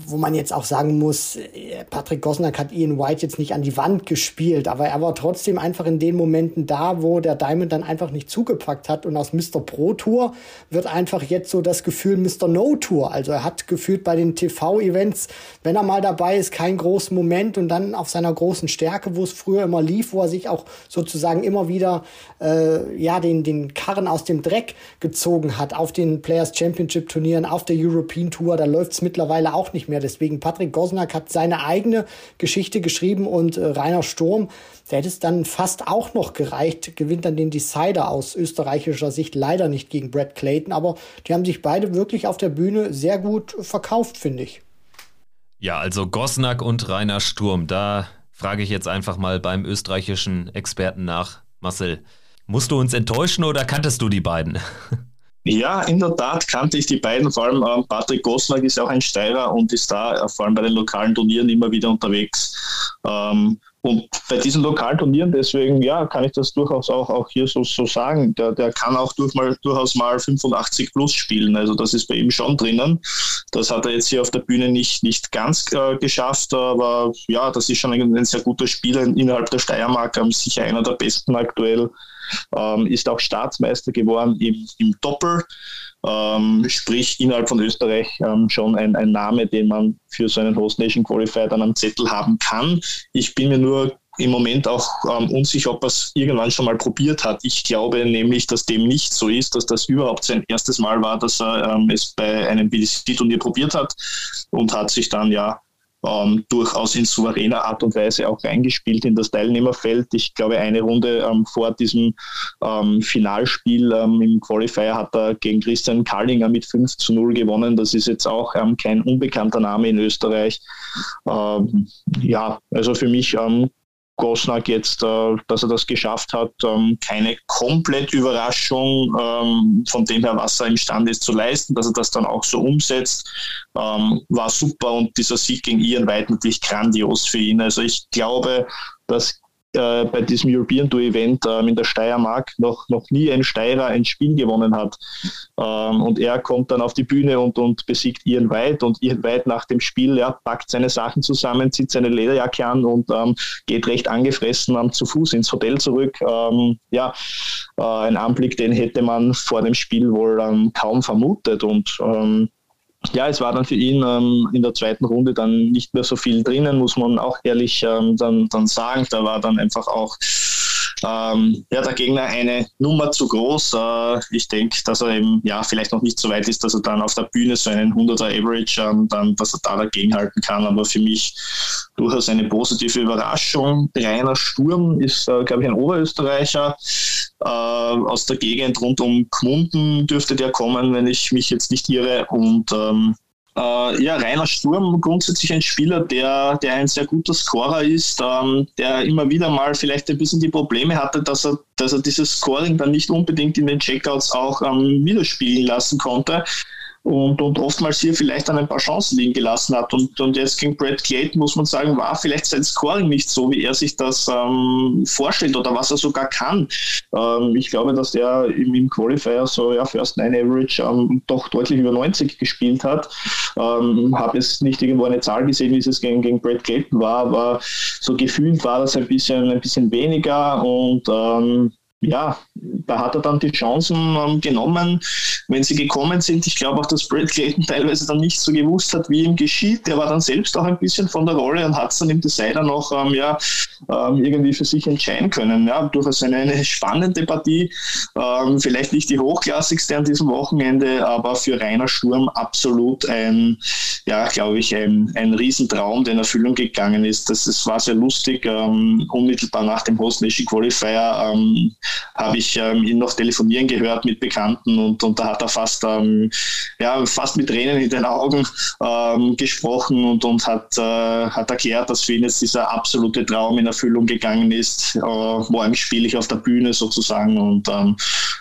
S3: wo man jetzt auch sagen muss, äh, Patrick Gosnack hat Ian White jetzt nicht an die Wand gespielt, aber er war trotzdem einfach in den Momenten da, wo der Diamond dann einfach nicht zugepackt hat. Und aus Mr. Pro Tour wird einfach jetzt so das Gefühl Mr. No Tour. Also er hat gefühlt bei den TV-Events, wenn er mal dabei ist, keinen großen Moment und dann auf seiner großen Stärke, wo es früher immer lief, wo er sich auch sozusagen immer wieder äh, ja den, den Karren aus dem Dreck gezogen hat, auf den Players Championship Turnieren, auf der European Tour, da läuft es mittlerweile auch nicht nicht mehr. Deswegen Patrick Gosnack hat seine eigene Geschichte geschrieben und äh, Rainer Sturm, der hätte es dann fast auch noch gereicht, gewinnt dann den Decider aus österreichischer Sicht leider nicht gegen Brad Clayton, aber die haben sich beide wirklich auf der Bühne sehr gut verkauft, finde ich.
S1: Ja, also Gosnack und Rainer Sturm, da frage ich jetzt einfach mal beim österreichischen Experten nach. Marcel, musst du uns enttäuschen oder kanntest du die beiden?
S4: Ja, in der Tat kannte ich die beiden, vor allem ähm, Patrick Goslar ist auch ein Steirer und ist da äh, vor allem bei den lokalen Turnieren immer wieder unterwegs. Ähm, und bei diesen lokalen Turnieren, deswegen, ja, kann ich das durchaus auch, auch hier so, so sagen. Der, der kann auch durch mal, durchaus mal 85 plus spielen. Also das ist bei ihm schon drinnen. Das hat er jetzt hier auf der Bühne nicht, nicht ganz äh, geschafft, aber ja, das ist schon ein, ein sehr guter Spieler innerhalb der Steiermark, ähm, sicher einer der besten aktuell ähm, ist auch Staatsmeister geworden im, im Doppel. Ähm, sprich innerhalb von Österreich ähm, schon ein, ein, Name, den man für so einen Host Nation Qualifier dann am Zettel haben kann. Ich bin mir nur im Moment auch ähm, unsicher, ob er es irgendwann schon mal probiert hat. Ich glaube nämlich, dass dem nicht so ist, dass das überhaupt sein erstes Mal war, dass er ähm, es bei einem BDC-Turnier probiert hat und hat sich dann ja ähm, durchaus in souveräner Art und Weise auch reingespielt in das Teilnehmerfeld. Ich glaube, eine Runde ähm, vor diesem ähm, Finalspiel ähm, im Qualifier hat er gegen Christian Kallinger mit 5 zu 0 gewonnen. Das ist jetzt auch ähm, kein unbekannter Name in Österreich. Ähm, ja, also für mich Gosnack jetzt, äh, dass er das geschafft hat. Ähm, keine komplett Überraschung ähm, von dem her, was er imstande ist zu leisten, dass er das dann auch so umsetzt, ähm, war super und dieser Sieg gegen Ian White natürlich grandios für ihn. Also ich glaube, dass äh, bei diesem European Tour Event ähm, in der Steiermark noch, noch nie ein Steirer ein Spiel gewonnen hat. Ähm, und er kommt dann auf die Bühne und, und besiegt Ian White und Ian White nach dem Spiel ja, packt seine Sachen zusammen, zieht seine Lederjacke an und ähm, geht recht angefressen ähm, zu Fuß ins Hotel zurück. Ähm, ja, äh, ein Anblick, den hätte man vor dem Spiel wohl ähm, kaum vermutet und ja, es war dann für ihn ähm, in der zweiten Runde dann nicht mehr so viel drinnen, muss man auch ehrlich ähm, dann, dann sagen. Da war dann einfach auch ähm, ja, der Gegner eine Nummer zu groß. Äh, ich denke, dass er eben ja vielleicht noch nicht so weit ist, dass er dann auf der Bühne so einen 100er Average, ähm, dann, dass er da dagegenhalten kann. Aber für mich durchaus eine positive Überraschung. Rainer Sturm ist, äh, glaube ich, ein Oberösterreicher. Äh, aus der Gegend rund um Gmunden dürfte der kommen, wenn ich mich jetzt nicht irre. Und ähm, äh, ja, Rainer Sturm, grundsätzlich ein Spieler, der, der ein sehr guter Scorer ist, ähm, der immer wieder mal vielleicht ein bisschen die Probleme hatte, dass er, dass er dieses Scoring dann nicht unbedingt in den Checkouts auch ähm, widerspiegeln lassen konnte und, und oftmals hier vielleicht dann ein paar Chancen liegen gelassen hat. Und, und jetzt gegen Brad Clayton muss man sagen, war vielleicht sein Scoring nicht so, wie er sich das ähm, vorstellt oder was er sogar kann. Ähm, ich glaube, dass er im, im Qualifier so ja, First Nine Average ähm, doch deutlich über 90 gespielt hat. Ähm, Habe jetzt nicht irgendwo eine Zahl gesehen, wie es gegen, gegen Brad Clayton war, aber so gefühlt war das ein bisschen, ein bisschen weniger und ähm, ja, da hat er dann die Chancen ähm, genommen, wenn sie gekommen sind. Ich glaube auch, dass Brad Clayton teilweise dann nicht so gewusst hat, wie ihm geschieht. Der war dann selbst auch ein bisschen von der Rolle und hat es dann im Decider noch ähm, ja, ähm, irgendwie für sich entscheiden können. Ja, durchaus eine, eine spannende Partie. Ähm, vielleicht nicht die hochklassigste an diesem Wochenende, aber für Rainer Sturm absolut ein, ja, glaube ich, ein, ein Riesentraum, der in Erfüllung gegangen ist. Das, das war sehr lustig. Ähm, unmittelbar nach dem Host Nation Qualifier ähm, habe ich ähm, ihn noch telefonieren gehört mit Bekannten und, und da hat er fast, ähm, ja, fast mit Tränen in den Augen ähm, gesprochen und, und hat, äh, hat erklärt, dass für ihn jetzt dieser absolute Traum in Erfüllung gegangen ist. Äh, morgen spiele ich auf der Bühne sozusagen und ähm,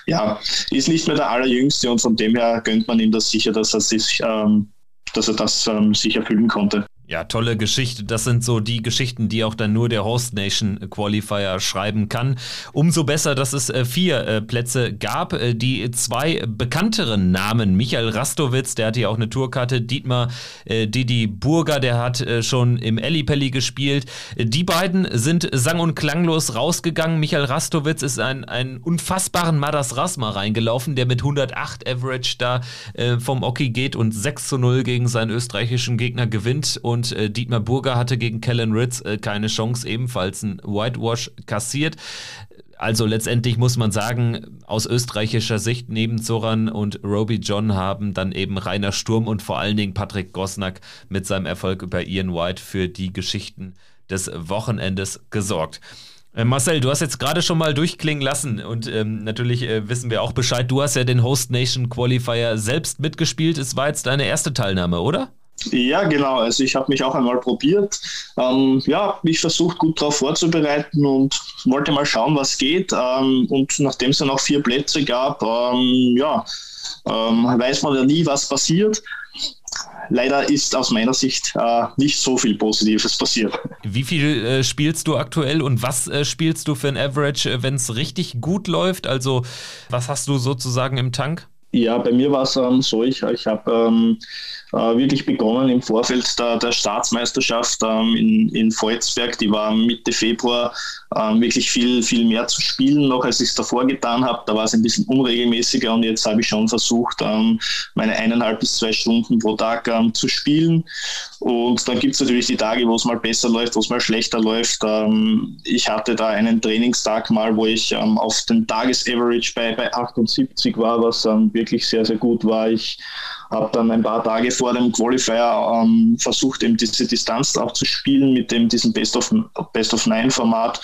S4: ja, ist nicht mehr der Allerjüngste und von dem her gönnt man ihm das sicher, dass er sich ähm, dass er das ähm, sich erfüllen konnte.
S1: Ja, tolle Geschichte. Das sind so die Geschichten, die auch dann nur der Host Nation Qualifier schreiben kann. Umso besser, dass es äh, vier äh, Plätze gab. Äh, die zwei bekannteren Namen, Michael Rastowitz, der hatte ja auch eine Tourkarte, Dietmar Didi Burger, der hat schon im Ellipelli gespielt. Die beiden sind sang- und klanglos rausgegangen. Michael Rastowitz ist ein, einen unfassbaren Madas Rasma reingelaufen, der mit 108 Average da vom Oki geht und 6 zu 0 gegen seinen österreichischen Gegner gewinnt und und äh, Dietmar Burger hatte gegen Kellen Ritz äh, keine Chance, ebenfalls ein Whitewash kassiert. Also letztendlich muss man sagen, aus österreichischer Sicht neben Zoran und Roby John haben dann eben Rainer Sturm und vor allen Dingen Patrick Gosnack mit seinem Erfolg über Ian White für die Geschichten des Wochenendes gesorgt. Äh, Marcel, du hast jetzt gerade schon mal durchklingen lassen und ähm, natürlich äh, wissen wir auch Bescheid. Du hast ja den Host Nation Qualifier selbst mitgespielt. Es war jetzt deine erste Teilnahme, oder?
S4: Ja, genau. Also ich habe mich auch einmal probiert. Ähm, ja, mich versucht gut darauf vorzubereiten und wollte mal schauen, was geht. Ähm, und nachdem es dann auch vier Plätze gab, ähm, ja, ähm, weiß man ja nie, was passiert. Leider ist aus meiner Sicht äh, nicht so viel Positives passiert.
S1: Wie viel äh, spielst du aktuell und was äh, spielst du für ein Average, äh, wenn es richtig gut läuft? Also was hast du sozusagen im Tank?
S4: Ja, bei mir war es ähm, so, ich, ich habe ähm, äh, wirklich begonnen im Vorfeld der, der Staatsmeisterschaft ähm, in, in Volzberg. Die war Mitte Februar ähm, wirklich viel, viel mehr zu spielen, noch als ich es davor getan habe. Da war es ein bisschen unregelmäßiger und jetzt habe ich schon versucht, ähm, meine eineinhalb bis zwei Stunden pro Tag zu spielen. Und dann gibt es natürlich die Tage, wo es mal besser läuft, wo es mal schlechter läuft. Ich hatte da einen Trainingstag mal, wo ich auf den Tagesaverage bei, bei 78 war, was wirklich sehr, sehr gut war. Ich habe dann ein paar Tage vor dem Qualifier ähm, versucht, eben diese Distanz auch zu spielen mit dem diesem Best of Best of Nine Format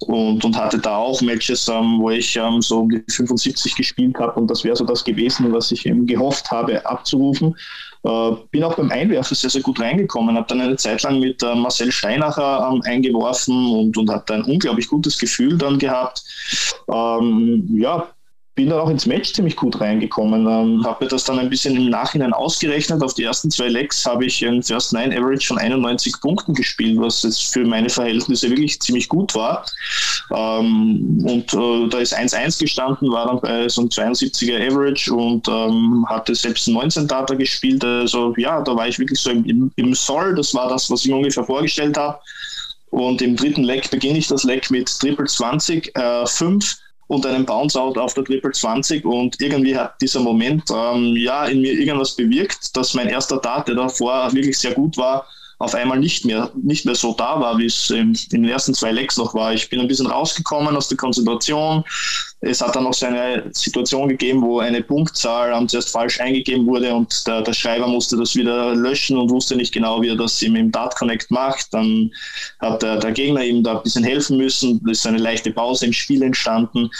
S4: und, und hatte da auch Matches, ähm, wo ich ähm, so um die 75 gespielt habe und das wäre so das gewesen, was ich eben gehofft habe abzurufen. Äh, bin auch beim Einwerfen sehr, sehr gut reingekommen, habe dann eine Zeit lang mit äh, Marcel Steinacher ähm, eingeworfen und, und hatte ein unglaublich gutes Gefühl dann gehabt. Ähm, ja, bin dann auch ins Match ziemlich gut reingekommen. Ähm, habe mir das dann ein bisschen im Nachhinein ausgerechnet. Auf die ersten zwei Legs habe ich ein First Nine Average von 91 Punkten gespielt, was jetzt für meine Verhältnisse wirklich ziemlich gut war. Ähm, und äh, da ist 1-1 gestanden, war dann bei so einem 72er Average und ähm, hatte selbst 19 Data gespielt. Also ja, da war ich wirklich so im, im Soll. Das war das, was ich mir ungefähr vorgestellt habe. Und im dritten Leg beginne ich das Leg mit Triple 20, äh, 5 und einen Bounce-Out auf der Triple 20 und irgendwie hat dieser Moment ähm, ja in mir irgendwas bewirkt, dass mein erster Tat, der davor wirklich sehr gut war, auf einmal nicht mehr, nicht mehr so da war, wie es in den ersten zwei Legs noch war. Ich bin ein bisschen rausgekommen aus der Konzentration. Es hat dann noch so eine Situation gegeben, wo eine Punktzahl zuerst falsch eingegeben wurde und der, der Schreiber musste das wieder löschen und wusste nicht genau, wie er das im Dart Connect macht. Dann hat der, der Gegner ihm da ein bisschen helfen müssen. Da ist eine leichte Pause im Spiel entstanden.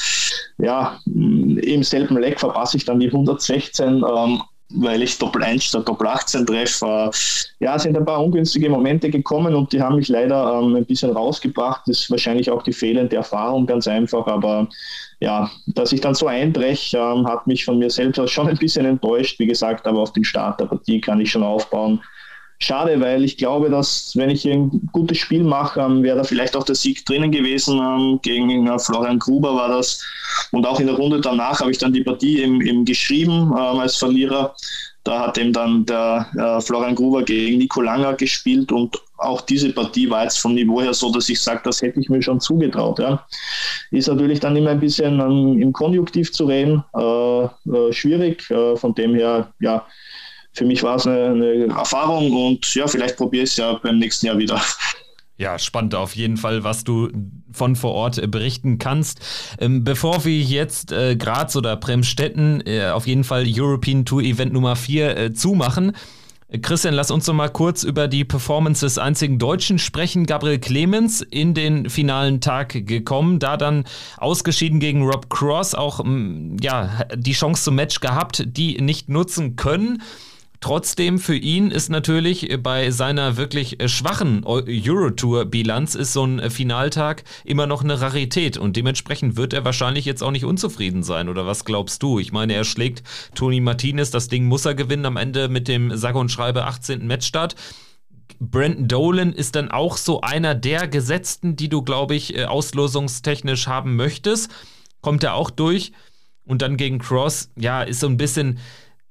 S4: Ja, im selben Leg verpasse ich dann die 116. Ähm, weil ich Doppel 1 statt Doppel 18 treffe. Ja, sind ein paar ungünstige Momente gekommen und die haben mich leider ähm, ein bisschen rausgebracht. Das ist wahrscheinlich auch die fehlende Erfahrung ganz einfach, aber ja, dass ich dann so einbreche, ähm, hat mich von mir selbst schon ein bisschen enttäuscht. Wie gesagt, aber auf den Start der Partie kann ich schon aufbauen. Schade, weil ich glaube, dass wenn ich ein gutes Spiel mache, ähm, wäre da vielleicht auch der Sieg drinnen gewesen. Ähm, gegen äh, Florian Gruber war das. Und auch in der Runde danach habe ich dann die Partie eben, eben geschrieben ähm, als Verlierer. Da hat eben dann der äh, Florian Gruber gegen Nico Langer gespielt und auch diese Partie war jetzt vom Niveau her so, dass ich sage, das hätte ich mir schon zugetraut. Ja. Ist natürlich dann immer ein bisschen ähm, im Konjunktiv zu reden, äh, äh, schwierig. Äh, von dem her, ja, für mich war es eine, eine Erfahrung und ja, vielleicht probiere ich es ja beim nächsten Jahr wieder.
S1: Ja, spannend auf jeden Fall, was du von vor Ort äh, berichten kannst. Ähm, bevor wir jetzt äh, Graz oder Bremstetten äh, auf jeden Fall European Tour Event Nummer 4 äh, zumachen, Christian, lass uns noch mal kurz über die Performance des einzigen Deutschen sprechen. Gabriel Clemens in den finalen Tag gekommen, da dann ausgeschieden gegen Rob Cross, auch ja, die Chance zum Match gehabt, die nicht nutzen können. Trotzdem für ihn ist natürlich bei seiner wirklich schwachen Eurotour-Bilanz ist so ein Finaltag immer noch eine Rarität und dementsprechend wird er wahrscheinlich jetzt auch nicht unzufrieden sein. Oder was glaubst du? Ich meine, er schlägt Toni Martinez, das Ding muss er gewinnen am Ende mit dem sage und schreibe 18. Matchstart. Brandon Dolan ist dann auch so einer der Gesetzten, die du, glaube ich, äh, auslosungstechnisch haben möchtest. Kommt er auch durch. Und dann gegen Cross, ja, ist so ein bisschen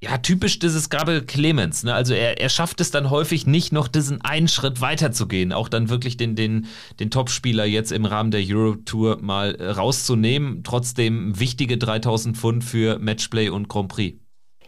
S1: ja, typisch dieses Gabriel Clemens. Ne? Also er, er schafft es dann häufig nicht noch diesen einen Schritt weiter zu gehen, auch dann wirklich den, den, den Topspieler jetzt im Rahmen der Euro Tour mal äh, rauszunehmen. Trotzdem wichtige 3000 Pfund für Matchplay und Grand Prix.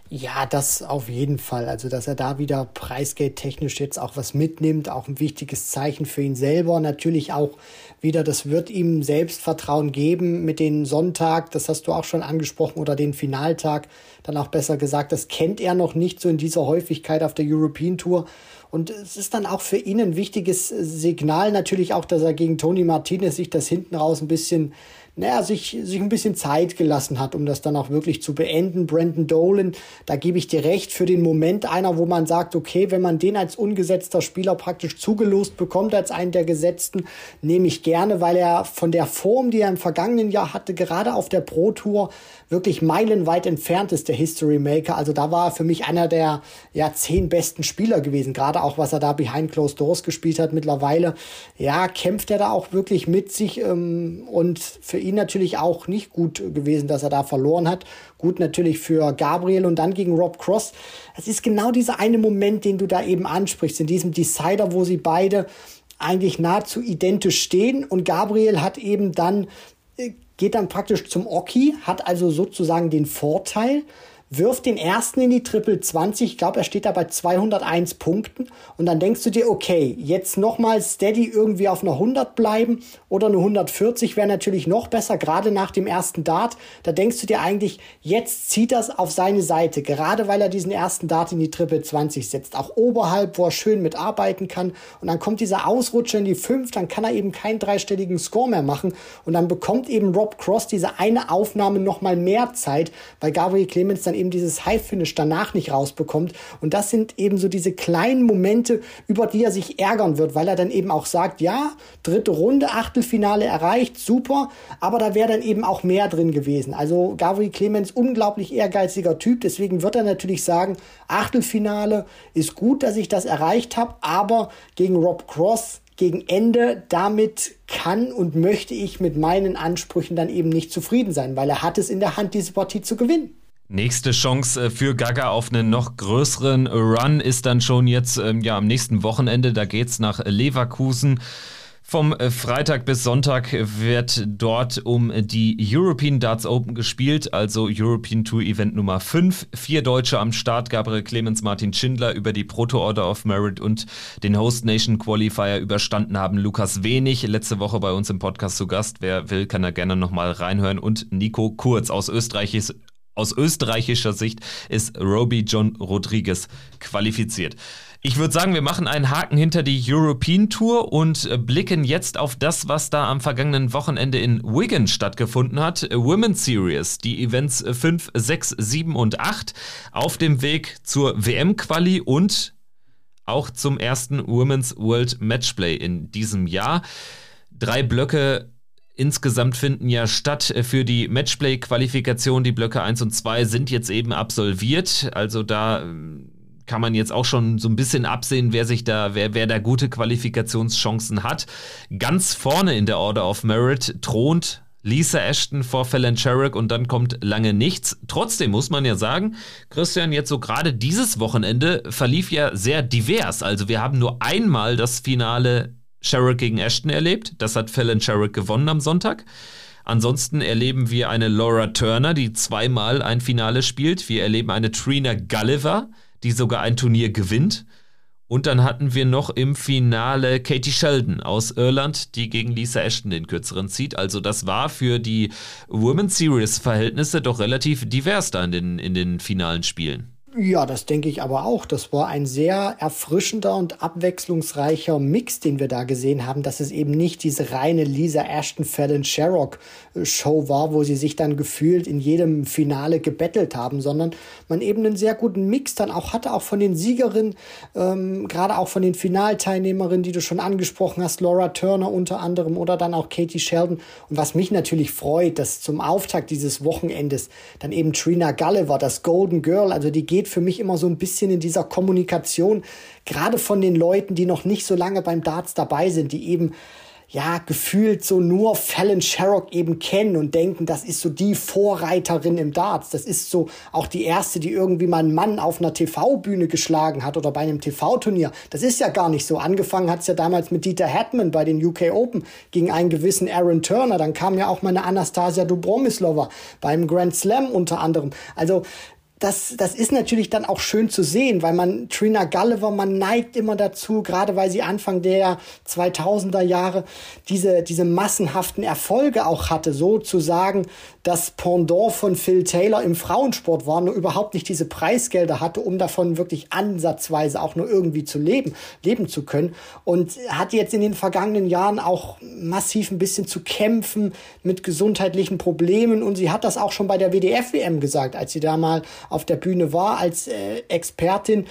S3: Ja, das auf jeden Fall. Also, dass er da wieder preisgeldtechnisch jetzt auch was mitnimmt, auch ein wichtiges Zeichen für ihn selber. Natürlich auch wieder, das wird ihm Selbstvertrauen geben mit dem Sonntag, das hast du auch schon angesprochen, oder den Finaltag, dann auch besser gesagt, das kennt er noch nicht so in dieser Häufigkeit auf der European Tour. Und es ist dann auch für ihn ein wichtiges Signal natürlich auch, dass er gegen Tony Martinez sich das hinten raus ein bisschen naja, sich, sich ein bisschen Zeit gelassen hat, um das dann auch wirklich zu beenden. Brandon Dolan, da gebe ich dir recht, für den Moment einer, wo man sagt, okay, wenn man den als ungesetzter Spieler praktisch zugelost bekommt, als einen der Gesetzten, nehme ich gerne, weil er von der Form, die er im vergangenen Jahr hatte, gerade auf der Pro Tour, wirklich meilenweit entfernt ist, der History Maker. Also da war er für mich einer der ja, zehn besten Spieler gewesen, gerade auch was er da behind closed doors gespielt hat mittlerweile. Ja, kämpft er da auch wirklich mit sich ähm, und für ihn natürlich auch nicht gut gewesen, dass er da verloren hat. Gut natürlich für Gabriel und dann gegen Rob Cross. Es ist genau dieser eine Moment, den du da eben ansprichst, in diesem Decider, wo sie beide eigentlich nahezu identisch stehen und Gabriel hat eben dann äh, geht dann praktisch zum Oki, hat also sozusagen den Vorteil, wirft den ersten in die Triple 20. Ich glaube, er steht da bei 201 Punkten. Und dann denkst du dir, okay, jetzt nochmal steady irgendwie auf einer 100 bleiben oder eine 140 wäre natürlich noch besser, gerade nach dem ersten Dart. Da denkst du dir eigentlich, jetzt zieht das auf seine Seite, gerade weil er diesen ersten Dart in die Triple 20 setzt. Auch oberhalb, wo er schön mitarbeiten kann. Und dann kommt dieser Ausrutscher in die 5, dann kann er eben keinen dreistelligen Score mehr machen. Und dann bekommt eben Rob Cross diese eine Aufnahme nochmal mehr Zeit, weil Gabriel Clemens dann eben dieses High-Finish danach nicht rausbekommt. Und das sind eben so diese kleinen Momente, über die er sich ärgern wird, weil er dann eben auch sagt, ja, dritte Runde, Achtelfinale erreicht, super, aber da wäre dann eben auch mehr drin gewesen. Also Gabriel Clemens, unglaublich ehrgeiziger Typ, deswegen wird er natürlich sagen, Achtelfinale ist gut, dass ich das erreicht habe, aber gegen Rob Cross gegen Ende, damit kann und möchte ich mit meinen Ansprüchen dann eben nicht zufrieden sein, weil er hat es in der Hand, diese Partie zu gewinnen.
S1: Nächste Chance äh, für Gaga auf einen noch größeren Run ist dann schon jetzt ähm, ja, am nächsten Wochenende. Da geht's nach Leverkusen. Vom äh, Freitag bis Sonntag wird dort um die European Darts Open gespielt, also European Tour Event Nummer 5. Vier Deutsche am Start, Gabriel Clemens, Martin Schindler über die Proto Order of Merit und den Host Nation Qualifier überstanden haben. Lukas Wenig, letzte Woche bei uns im Podcast zu Gast. Wer will, kann da gerne nochmal reinhören. Und Nico Kurz aus Österreichs aus österreichischer Sicht ist Roby John Rodriguez qualifiziert. Ich würde sagen, wir machen einen Haken hinter die European Tour und äh, blicken jetzt auf das, was da am vergangenen Wochenende in Wigan stattgefunden hat. Women's Series, die Events 5, 6, 7 und 8 auf dem Weg zur WM-Quali und auch zum ersten Women's World Matchplay in diesem Jahr. Drei Blöcke insgesamt finden ja statt für die Matchplay-Qualifikation. Die Blöcke 1 und 2 sind jetzt eben absolviert. Also da ähm, kann man jetzt auch schon so ein bisschen absehen, wer sich da, wer, wer da gute Qualifikationschancen hat. Ganz vorne in der Order of Merit thront Lisa Ashton vor Fallon Sherrick und dann kommt lange nichts. Trotzdem muss man ja sagen, Christian, jetzt so gerade dieses Wochenende verlief ja sehr divers. Also wir haben nur einmal das Finale Sherrick gegen Ashton erlebt. Das hat Fallon Sherrick gewonnen am Sonntag. Ansonsten erleben wir eine Laura Turner, die zweimal ein Finale spielt. Wir erleben eine Trina Gulliver, die sogar ein Turnier gewinnt. Und dann hatten wir noch im Finale Katie Sheldon aus Irland, die gegen Lisa Ashton den kürzeren zieht. Also das war für die Women's Series Verhältnisse doch relativ divers da in den, in den finalen Spielen.
S3: Ja, das denke ich aber auch. Das war ein sehr erfrischender und abwechslungsreicher Mix, den wir da gesehen haben, dass es eben nicht diese reine Lisa Ashton Fallon Sherrock äh, Show war, wo sie sich dann gefühlt in jedem Finale gebettelt haben, sondern man eben einen sehr guten Mix dann auch hatte, auch von den Siegerinnen, ähm, gerade auch von den Finalteilnehmerinnen, die du schon angesprochen hast, Laura Turner unter anderem oder dann auch Katie Sheldon. Und was mich natürlich freut, dass zum Auftakt dieses Wochenendes dann eben Trina Gulliver, das Golden Girl, also die geht für mich immer so ein bisschen in dieser Kommunikation, gerade von den Leuten, die noch nicht so lange beim Darts dabei sind, die eben ja, gefühlt so nur Fallon Sherrock eben kennen und denken, das ist so die Vorreiterin im Darts. Das ist so auch die erste, die irgendwie mal einen Mann auf einer TV-Bühne geschlagen hat oder bei einem TV-Turnier. Das ist ja gar nicht so. Angefangen hat es ja damals mit Dieter Hetman bei den UK Open gegen einen gewissen Aaron Turner. Dann kam ja auch mal eine Anastasia Dubromislova beim Grand Slam unter anderem. Also das, das ist natürlich dann auch schön zu sehen, weil man Trina Gulliver, man neigt immer dazu, gerade weil sie Anfang der 2000er Jahre diese, diese massenhaften Erfolge auch hatte, so zu sagen, das Pendant von Phil Taylor im Frauensport war, nur überhaupt nicht diese Preisgelder hatte, um davon wirklich ansatzweise auch nur irgendwie zu leben, leben zu können. Und hat jetzt in den vergangenen Jahren auch massiv ein bisschen zu kämpfen mit gesundheitlichen Problemen. Und sie hat das auch schon bei der WDF-WM gesagt, als sie da mal auf der Bühne war als äh, Expertin,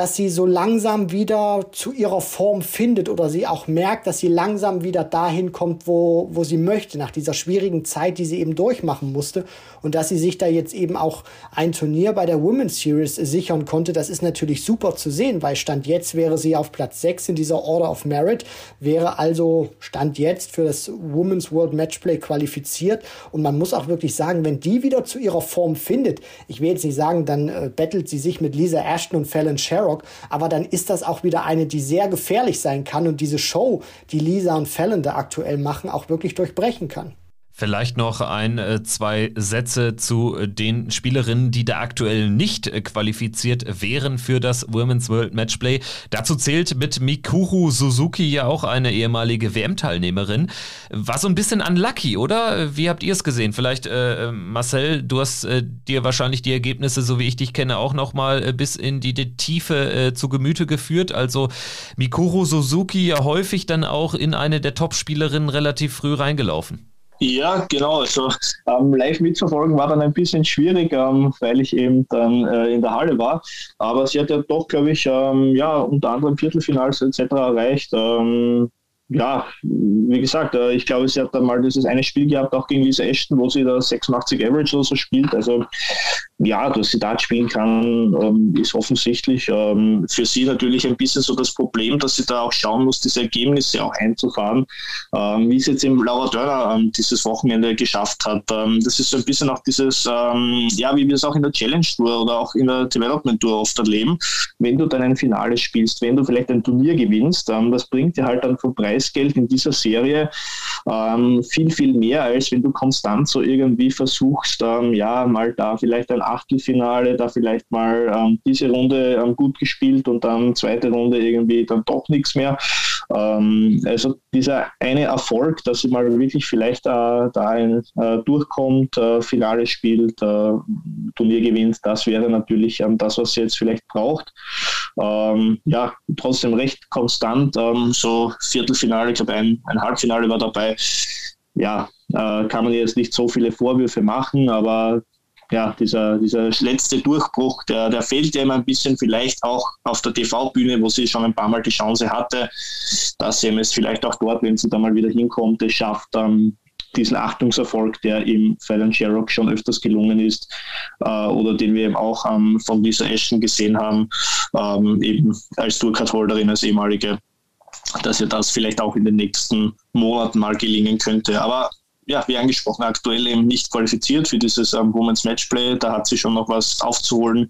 S3: dass sie so langsam wieder zu ihrer Form findet oder sie auch merkt, dass sie langsam wieder dahin kommt, wo, wo sie möchte, nach dieser schwierigen Zeit, die sie eben durchmachen musste. Und dass sie sich da jetzt eben auch ein Turnier bei der Women's Series sichern konnte, das ist natürlich super zu sehen, weil Stand jetzt wäre sie auf Platz 6 in dieser Order of Merit, wäre also Stand jetzt für das Women's World Matchplay qualifiziert. Und man muss auch wirklich sagen, wenn die wieder zu ihrer Form findet, ich will jetzt nicht sagen, dann äh, bettelt sie sich mit Lisa Ashton und Fallon Sherrock, Sherrock. Aber dann ist das auch wieder eine, die sehr gefährlich sein kann und diese Show, die Lisa und Fallon da aktuell machen, auch wirklich durchbrechen kann.
S1: Vielleicht noch ein, äh, zwei Sätze zu äh, den Spielerinnen, die da aktuell nicht äh, qualifiziert wären für das Women's World Matchplay. Dazu zählt mit Mikuru Suzuki ja auch eine ehemalige WM-Teilnehmerin. War so ein bisschen unlucky, oder? Wie habt ihr es gesehen? Vielleicht, äh, Marcel, du hast äh, dir wahrscheinlich die Ergebnisse, so wie ich dich kenne, auch nochmal äh, bis in die, die Tiefe äh, zu Gemüte geführt. Also Mikuru Suzuki ja häufig dann auch in eine der Top-Spielerinnen relativ früh reingelaufen.
S4: Ja, genau. Also ähm, live mitverfolgen war dann ein bisschen schwierig, ähm, weil ich eben dann äh, in der Halle war. Aber sie hat ja doch, glaube ich, ähm, ja, unter anderem Viertelfinals etc. erreicht. Ähm, ja, wie gesagt, äh, ich glaube, sie hat dann mal dieses eine Spiel gehabt, auch gegen Lisa Ashton, wo sie da 86 Average oder so spielt. Also ja, dass sie Dart spielen kann, ähm, ist offensichtlich ähm, für sie natürlich ein bisschen so das Problem, dass sie da auch schauen muss, diese Ergebnisse auch einzufahren, ähm, wie es jetzt im Laura Dörner dieses Wochenende geschafft hat. Das ist so ein bisschen auch dieses, ja, wie wir es auch in der Challenge Tour oder auch in der Development Tour oft erleben, wenn du dann ein Finale spielst, wenn du vielleicht ein Turnier gewinnst, das bringt dir halt dann vom Preis Preisgeld in dieser Serie ähm, viel, viel mehr, als wenn du konstant so irgendwie versuchst, ähm, ja, mal da vielleicht ein Achtelfinale, da vielleicht mal ähm, diese Runde ähm, gut gespielt und dann zweite Runde irgendwie dann doch nichts mehr. Ähm, also dieser eine Erfolg, dass sie mal wirklich vielleicht äh, da ein, äh, durchkommt, äh, Finale spielt, Turnier gewinnt, das wäre natürlich ähm, das, was sie jetzt vielleicht braucht. Ähm, ja, trotzdem recht konstant, so Viertelfinale, ich glaube ein, ein Halbfinale war dabei. Ja, kann man jetzt nicht so viele Vorwürfe machen, aber ja, dieser, dieser letzte Durchbruch, der, der fehlt immer ein bisschen vielleicht auch auf der TV-Bühne, wo sie schon ein paar Mal die Chance hatte, dass sie es vielleicht auch dort, wenn sie da mal wieder hinkommt, es schafft, dann diesen Achtungserfolg, der im Fallon Sherrock schon öfters gelungen ist, äh, oder den wir eben auch ähm, von Lisa Ashton gesehen haben, ähm, eben als Tourcard-Holderin, als ehemalige, dass ihr das vielleicht auch in den nächsten Monaten mal gelingen könnte. Aber ja, wie angesprochen, aktuell eben nicht qualifiziert für dieses ähm, Women's Matchplay. Da hat sie schon noch was aufzuholen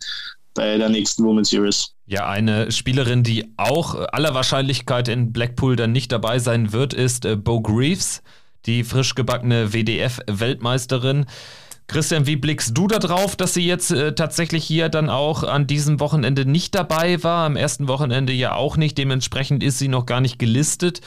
S4: bei der nächsten Women's Series.
S1: Ja, eine Spielerin, die auch aller Wahrscheinlichkeit in Blackpool dann nicht dabei sein wird, ist äh, Bo Greaves, die frisch gebackene WDF-Weltmeisterin. Christian, wie blickst du da drauf, dass sie jetzt äh, tatsächlich hier dann auch an diesem Wochenende nicht dabei war? Am ersten Wochenende ja auch nicht. Dementsprechend ist sie noch gar nicht gelistet.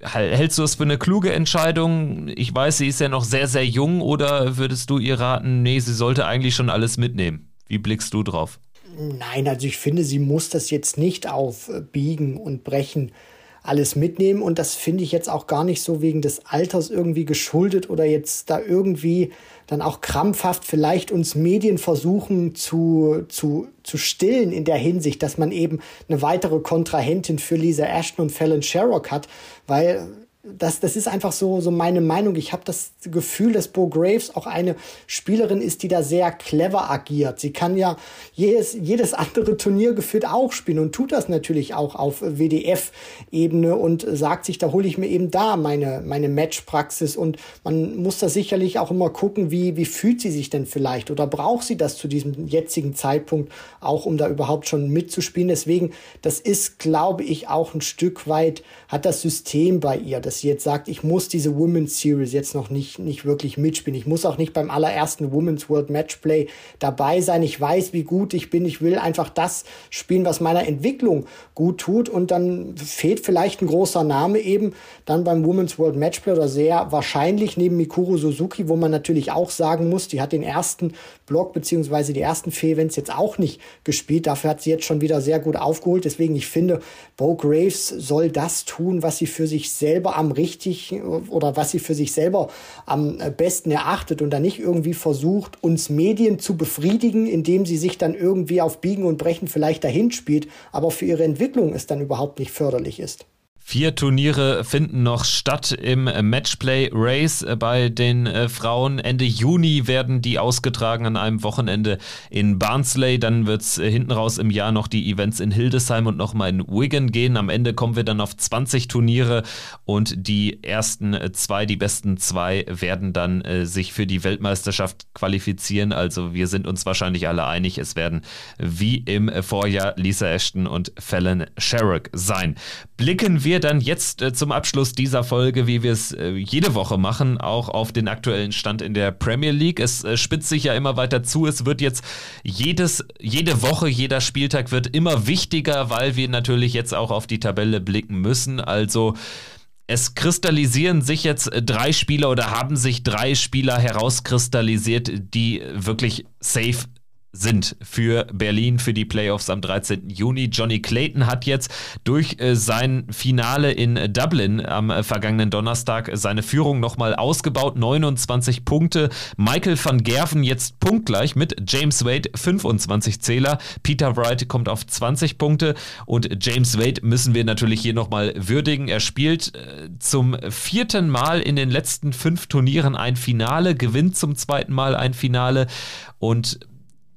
S1: Hältst du es für eine kluge Entscheidung? Ich weiß, sie ist ja noch sehr, sehr jung oder würdest du ihr raten, nee, sie sollte eigentlich schon alles mitnehmen? Wie blickst du drauf?
S3: Nein, also ich finde, sie muss das jetzt nicht auf Biegen und Brechen alles mitnehmen. Und das finde ich jetzt auch gar nicht so wegen des Alters irgendwie geschuldet oder jetzt da irgendwie dann auch krampfhaft vielleicht uns Medien versuchen zu, zu, zu stillen in der Hinsicht, dass man eben eine weitere Kontrahentin für Lisa Ashton und Fallon Sherrock hat, weil das, das ist einfach so, so meine Meinung. Ich habe das Gefühl, dass Bo Graves auch eine Spielerin ist, die da sehr clever agiert. Sie kann ja jedes, jedes andere Turnier geführt auch spielen und tut das natürlich auch auf WDF-Ebene und sagt sich, da hole ich mir eben da meine, meine Matchpraxis und man muss da sicherlich auch immer gucken, wie, wie fühlt sie sich denn vielleicht oder braucht sie das zu diesem jetzigen Zeitpunkt auch, um da überhaupt schon mitzuspielen. Deswegen, das ist, glaube ich, auch ein Stück weit, hat das System bei ihr. Das dass sie jetzt sagt, ich muss diese Women's Series jetzt noch nicht, nicht wirklich mitspielen. Ich muss auch nicht beim allerersten Women's World Matchplay dabei sein. Ich weiß, wie gut ich bin. Ich will einfach das spielen, was meiner Entwicklung gut tut. Und dann fehlt vielleicht ein großer Name eben dann beim Women's World Matchplay oder sehr wahrscheinlich neben Mikuru Suzuki, wo man natürlich auch sagen muss, die hat den ersten Block beziehungsweise die ersten vier Events jetzt auch nicht gespielt. Dafür hat sie jetzt schon wieder sehr gut aufgeholt. Deswegen, ich finde, Bo Graves soll das tun, was sie für sich selber am richtig oder was sie für sich selber am besten erachtet und dann nicht irgendwie versucht, uns Medien zu befriedigen, indem sie sich dann irgendwie auf Biegen und Brechen vielleicht dahin spielt, aber für ihre Entwicklung es dann überhaupt nicht förderlich ist.
S1: Vier Turniere finden noch statt im Matchplay Race bei den äh, Frauen. Ende Juni werden die ausgetragen an einem Wochenende in Barnsley. Dann wird es äh, hinten raus im Jahr noch die Events in Hildesheim und nochmal in Wigan gehen. Am Ende kommen wir dann auf 20 Turniere und die ersten äh, zwei, die besten zwei, werden dann äh, sich für die Weltmeisterschaft qualifizieren. Also wir sind uns wahrscheinlich alle einig, es werden wie im Vorjahr Lisa Ashton und Fallon Sherrock sein. Blicken wir wir dann jetzt äh, zum Abschluss dieser Folge, wie wir es äh, jede Woche machen, auch auf den aktuellen Stand in der Premier League. Es äh, spitzt sich ja immer weiter zu. Es wird jetzt jedes, jede Woche, jeder Spieltag wird immer wichtiger, weil wir natürlich jetzt auch auf die Tabelle blicken müssen. Also es kristallisieren sich jetzt drei Spieler oder haben sich drei Spieler herauskristallisiert, die wirklich safe sind für Berlin für die Playoffs am 13. Juni. Johnny Clayton hat jetzt durch äh, sein Finale in Dublin am äh, vergangenen Donnerstag seine Führung nochmal ausgebaut. 29 Punkte. Michael van Gerven jetzt punktgleich mit James Wade 25 Zähler. Peter Wright kommt auf 20 Punkte und James Wade müssen wir natürlich hier nochmal würdigen. Er spielt äh, zum vierten Mal in den letzten fünf Turnieren ein Finale, gewinnt zum zweiten Mal ein Finale und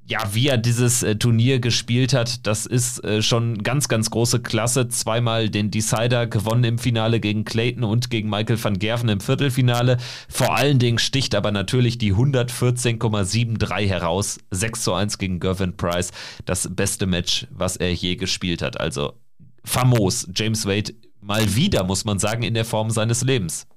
S1: ja, wie er dieses äh, Turnier gespielt hat, das ist äh, schon ganz, ganz große Klasse. Zweimal den Decider gewonnen im Finale gegen Clayton und gegen Michael van Gerven im Viertelfinale. Vor allen Dingen sticht aber natürlich die 114,73 heraus. 6 zu 1 gegen Gervin Price. Das beste Match, was er je gespielt hat. Also famos. James Wade mal wieder, muss man sagen, in der Form seines Lebens.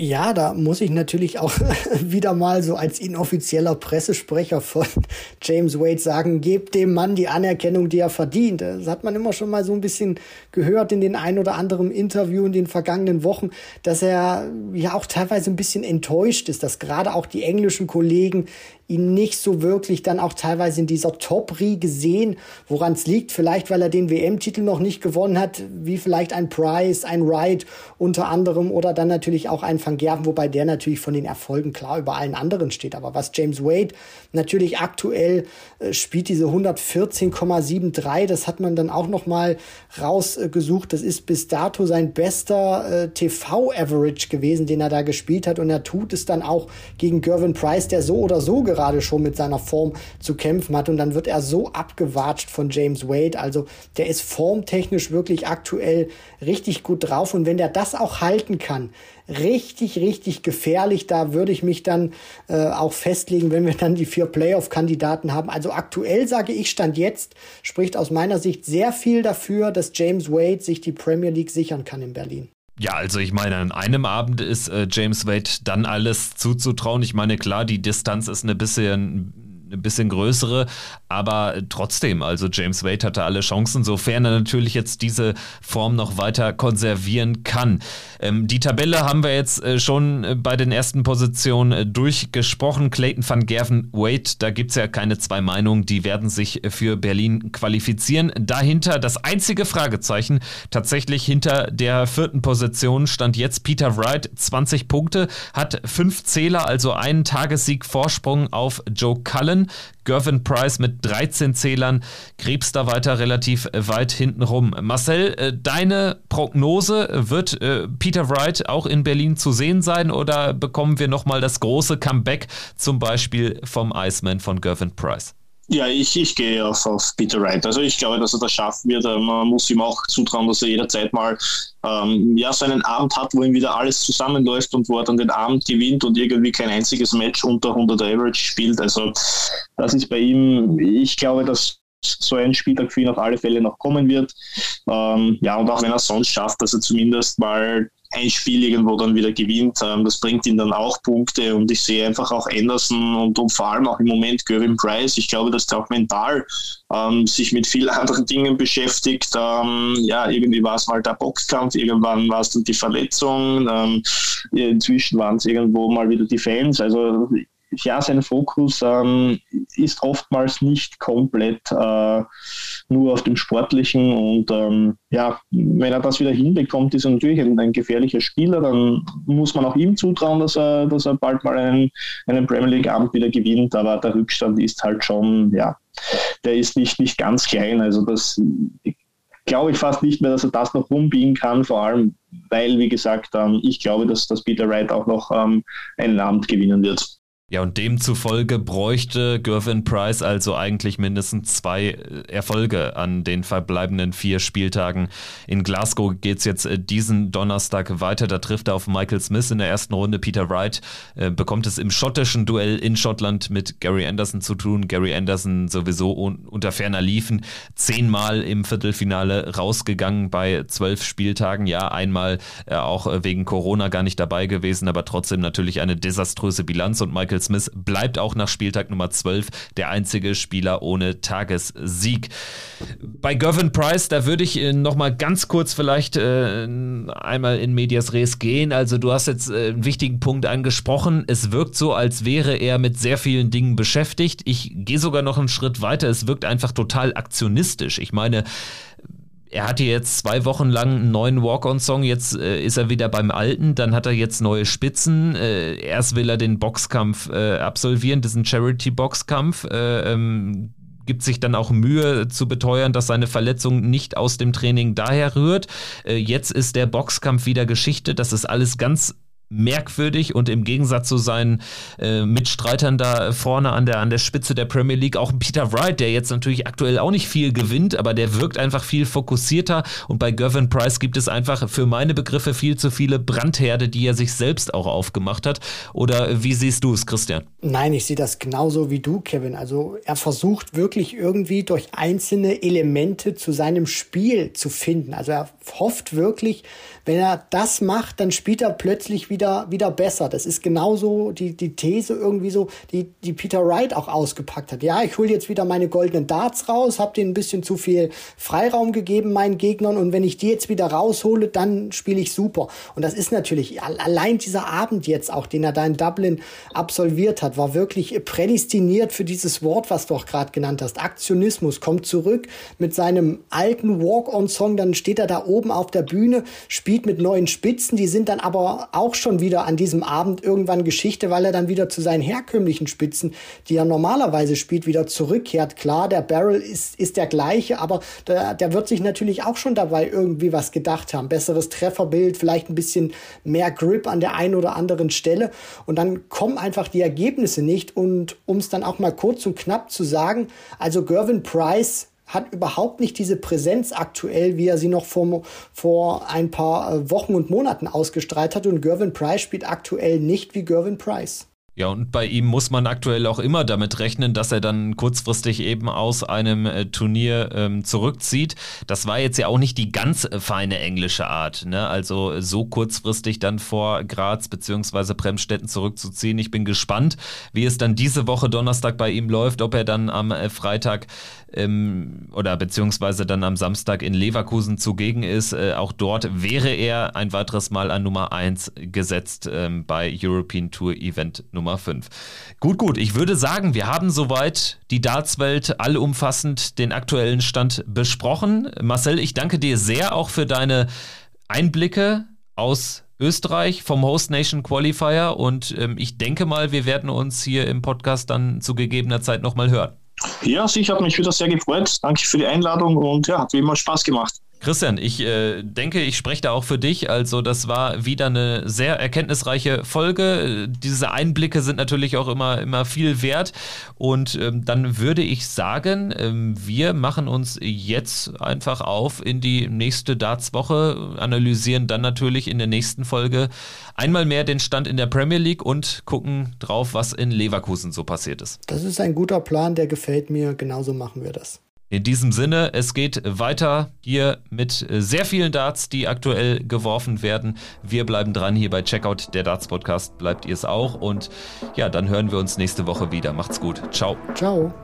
S3: Ja, da muss ich natürlich auch wieder mal so als inoffizieller Pressesprecher von James Wade sagen, gebt dem Mann die Anerkennung, die er verdient. Das hat man immer schon mal so ein bisschen gehört in den ein oder anderen Interview in den vergangenen Wochen, dass er ja auch teilweise ein bisschen enttäuscht ist, dass gerade auch die englischen Kollegen ihn nicht so wirklich dann auch teilweise in dieser Top-Riege sehen. Woran es liegt, vielleicht weil er den WM-Titel noch nicht gewonnen hat, wie vielleicht ein Price, ein Wright unter anderem oder dann natürlich auch ein Van Gerven, wobei der natürlich von den Erfolgen klar über allen anderen steht. Aber was James Wade natürlich aktuell äh, spielt, diese 114,73, das hat man dann auch noch mal rausgesucht. Das ist bis dato sein bester äh, TV-Average gewesen, den er da gespielt hat. Und er tut es dann auch gegen Gervin Price, der so oder so gerade schon mit seiner Form zu kämpfen hat. Und dann wird er so abgewatscht von James Wade. Also der ist formtechnisch wirklich aktuell richtig gut drauf. Und wenn der das auch halten kann, richtig, richtig gefährlich. Da würde ich mich dann äh, auch festlegen, wenn wir dann die vier Playoff-Kandidaten haben. Also aktuell sage ich, Stand jetzt, spricht aus meiner Sicht sehr viel dafür, dass James Wade sich die Premier League sichern kann in Berlin.
S1: Ja, also ich meine, an einem Abend ist äh, James Wade dann alles zuzutrauen. Ich meine, klar, die Distanz ist eine bisschen eine bisschen größere, aber trotzdem, also James Wade hatte alle Chancen, sofern er natürlich jetzt diese Form noch weiter konservieren kann. Ähm, die Tabelle haben wir jetzt äh, schon äh, bei den ersten Positionen äh, durchgesprochen. Clayton van Gerven Wade, da gibt es ja keine zwei Meinungen, die werden sich für Berlin qualifizieren. Dahinter das einzige Fragezeichen, tatsächlich hinter der vierten Position stand jetzt Peter Wright, 20 Punkte, hat fünf Zähler, also einen Tagessieg Vorsprung auf Joe Cullen. Allen. Gervin Price mit 13 Zählern, Krebs da weiter relativ weit hinten rum. Marcel, äh, deine Prognose, wird äh, Peter Wright auch in Berlin zu sehen sein oder bekommen wir nochmal das große Comeback zum Beispiel vom Iceman von Gervin Price?
S4: Ja, ich, ich gehe auf, auf Peter Wright. Also ich glaube, dass er das schaffen wird. Äh, man muss ihm auch zutrauen, dass er jederzeit mal ähm, ja, so einen Abend hat, wo ihm wieder alles zusammenläuft und wo er dann den Abend gewinnt und irgendwie kein einziges Match unter 100 Average spielt. Also das ist bei ihm, ich glaube, dass so ein Spieltag für ihn auf alle Fälle noch kommen wird. Ähm, ja, und auch wenn er sonst schafft, dass er zumindest mal ein Spiel irgendwo dann wieder gewinnt. Ähm, das bringt ihm dann auch Punkte und ich sehe einfach auch Anderson und, und vor allem auch im Moment Görin Price. Ich glaube, dass der auch mental ähm, sich mit vielen anderen Dingen beschäftigt. Ähm, ja, irgendwie war es mal der Boxkampf, irgendwann war es dann die Verletzung, ähm, inzwischen waren es irgendwo mal wieder die Fans. Also ja, sein Fokus ähm, ist oftmals nicht komplett äh, nur auf dem Sportlichen. Und ähm, ja, wenn er das wieder hinbekommt, ist er natürlich ein, ein, gefährlicher Spieler. Dann muss man auch ihm zutrauen, dass er, dass er bald mal einen, einen Premier League-Abend wieder gewinnt. Aber der Rückstand ist halt schon, ja, der ist nicht, nicht ganz klein. Also das glaube ich fast nicht mehr, dass er das noch rumbiegen kann, vor allem weil, wie gesagt, ähm, ich glaube, dass, dass Peter Wright auch noch ähm, einen Abend gewinnen wird.
S1: Ja, und demzufolge bräuchte Gervin Price also eigentlich mindestens zwei äh, Erfolge an den verbleibenden vier Spieltagen. In Glasgow geht es jetzt äh, diesen Donnerstag weiter. Da trifft er auf Michael Smith in der ersten Runde. Peter Wright äh, bekommt es im schottischen Duell in Schottland mit Gary Anderson zu tun. Gary Anderson sowieso un unter ferner Liefen. Zehnmal im Viertelfinale rausgegangen bei zwölf Spieltagen. Ja, einmal äh, auch wegen Corona gar nicht dabei gewesen, aber trotzdem natürlich eine desaströse Bilanz. Und Michael Michael Smith bleibt auch nach Spieltag Nummer 12 der einzige Spieler ohne Tagessieg. Bei Gervin Price, da würde ich äh, noch mal ganz kurz vielleicht äh, einmal in Medias Res gehen. Also du hast jetzt äh, einen wichtigen Punkt angesprochen. Es wirkt so, als wäre er mit sehr vielen Dingen beschäftigt. Ich gehe sogar noch einen Schritt weiter. Es wirkt einfach total aktionistisch. Ich meine, er hatte jetzt zwei Wochen lang einen neuen Walk-on-Song, jetzt äh, ist er wieder beim alten, dann hat er jetzt neue Spitzen. Äh, erst will er den Boxkampf äh, absolvieren, diesen Charity-Boxkampf. Äh, ähm, gibt sich dann auch Mühe zu beteuern, dass seine Verletzung nicht aus dem Training daher rührt. Äh, jetzt ist der Boxkampf wieder Geschichte. Das ist alles ganz merkwürdig und im Gegensatz zu seinen äh, Mitstreitern da vorne an der, an der Spitze der Premier League auch Peter Wright, der jetzt natürlich aktuell auch nicht viel gewinnt, aber der wirkt einfach viel fokussierter und bei Gervin Price gibt es einfach für meine Begriffe viel zu viele Brandherde, die er sich selbst auch aufgemacht hat. Oder wie siehst du es, Christian?
S3: Nein, ich sehe das genauso wie du, Kevin. Also er versucht wirklich irgendwie durch einzelne Elemente zu seinem Spiel zu finden. Also er hofft wirklich, wenn er das macht, dann spielt er plötzlich wieder, wieder besser. Das ist genauso die, die These irgendwie so, die, die Peter Wright auch ausgepackt hat. Ja, ich hole jetzt wieder meine goldenen Darts raus, habe denen ein bisschen zu viel Freiraum gegeben, meinen Gegnern, und wenn ich die jetzt wieder raushole, dann spiele ich super. Und das ist natürlich, allein dieser Abend jetzt auch, den er da in Dublin absolviert hat, war wirklich prädestiniert für dieses Wort, was du auch gerade genannt hast. Aktionismus kommt zurück mit seinem alten Walk-on-Song, dann steht er da oben auf der Bühne, spielt Lied mit neuen Spitzen, die sind dann aber auch schon wieder an diesem Abend irgendwann Geschichte, weil er dann wieder zu seinen herkömmlichen Spitzen, die er normalerweise spielt, wieder zurückkehrt. Klar, der Barrel ist, ist der gleiche, aber der, der wird sich natürlich auch schon dabei irgendwie was gedacht haben. Besseres Trefferbild, vielleicht ein bisschen mehr Grip an der einen oder anderen Stelle. Und dann kommen einfach die Ergebnisse nicht. Und um es dann auch mal kurz und knapp zu sagen, also Gervin Price hat überhaupt nicht diese Präsenz aktuell, wie er sie noch vor, vor ein paar äh, Wochen und Monaten ausgestrahlt hat. Und Gervin Price spielt aktuell nicht wie Gervin Price.
S1: Ja, und bei ihm muss man aktuell auch immer damit rechnen, dass er dann kurzfristig eben aus einem äh, Turnier ähm, zurückzieht. Das war jetzt ja auch nicht die ganz äh, feine englische Art, ne? Also so kurzfristig dann vor Graz bzw. Bremstetten zurückzuziehen. Ich bin gespannt, wie es dann diese Woche Donnerstag bei ihm läuft, ob er dann am äh, Freitag ähm, oder beziehungsweise dann am Samstag in Leverkusen zugegen ist. Äh, auch dort wäre er ein weiteres Mal an Nummer 1 gesetzt ähm, bei European Tour Event Nummer 5. Gut, gut, ich würde sagen, wir haben soweit die Dartswelt allumfassend den aktuellen Stand besprochen. Marcel, ich danke dir sehr auch für deine Einblicke aus Österreich vom Host Nation Qualifier und ähm, ich denke mal, wir werden uns hier im Podcast dann zu gegebener Zeit nochmal hören.
S4: Ja, sicher, hat mich wieder sehr gefreut. Danke für die Einladung und ja, hat wie immer Spaß gemacht.
S1: Christian, ich äh, denke, ich spreche da auch für dich. Also, das war wieder eine sehr erkenntnisreiche Folge. Diese Einblicke sind natürlich auch immer, immer viel wert. Und ähm, dann würde ich sagen, ähm, wir machen uns jetzt einfach auf in die nächste Darts-Woche, analysieren dann natürlich in der nächsten Folge einmal mehr den Stand in der Premier League und gucken drauf, was in Leverkusen so passiert ist.
S3: Das ist ein guter Plan, der gefällt mir. Genauso machen wir das.
S1: In diesem Sinne, es geht weiter hier mit sehr vielen Darts, die aktuell geworfen werden. Wir bleiben dran hier bei Checkout, der Darts Podcast. Bleibt ihr es auch. Und ja, dann hören wir uns nächste Woche wieder. Macht's gut. Ciao.
S3: Ciao.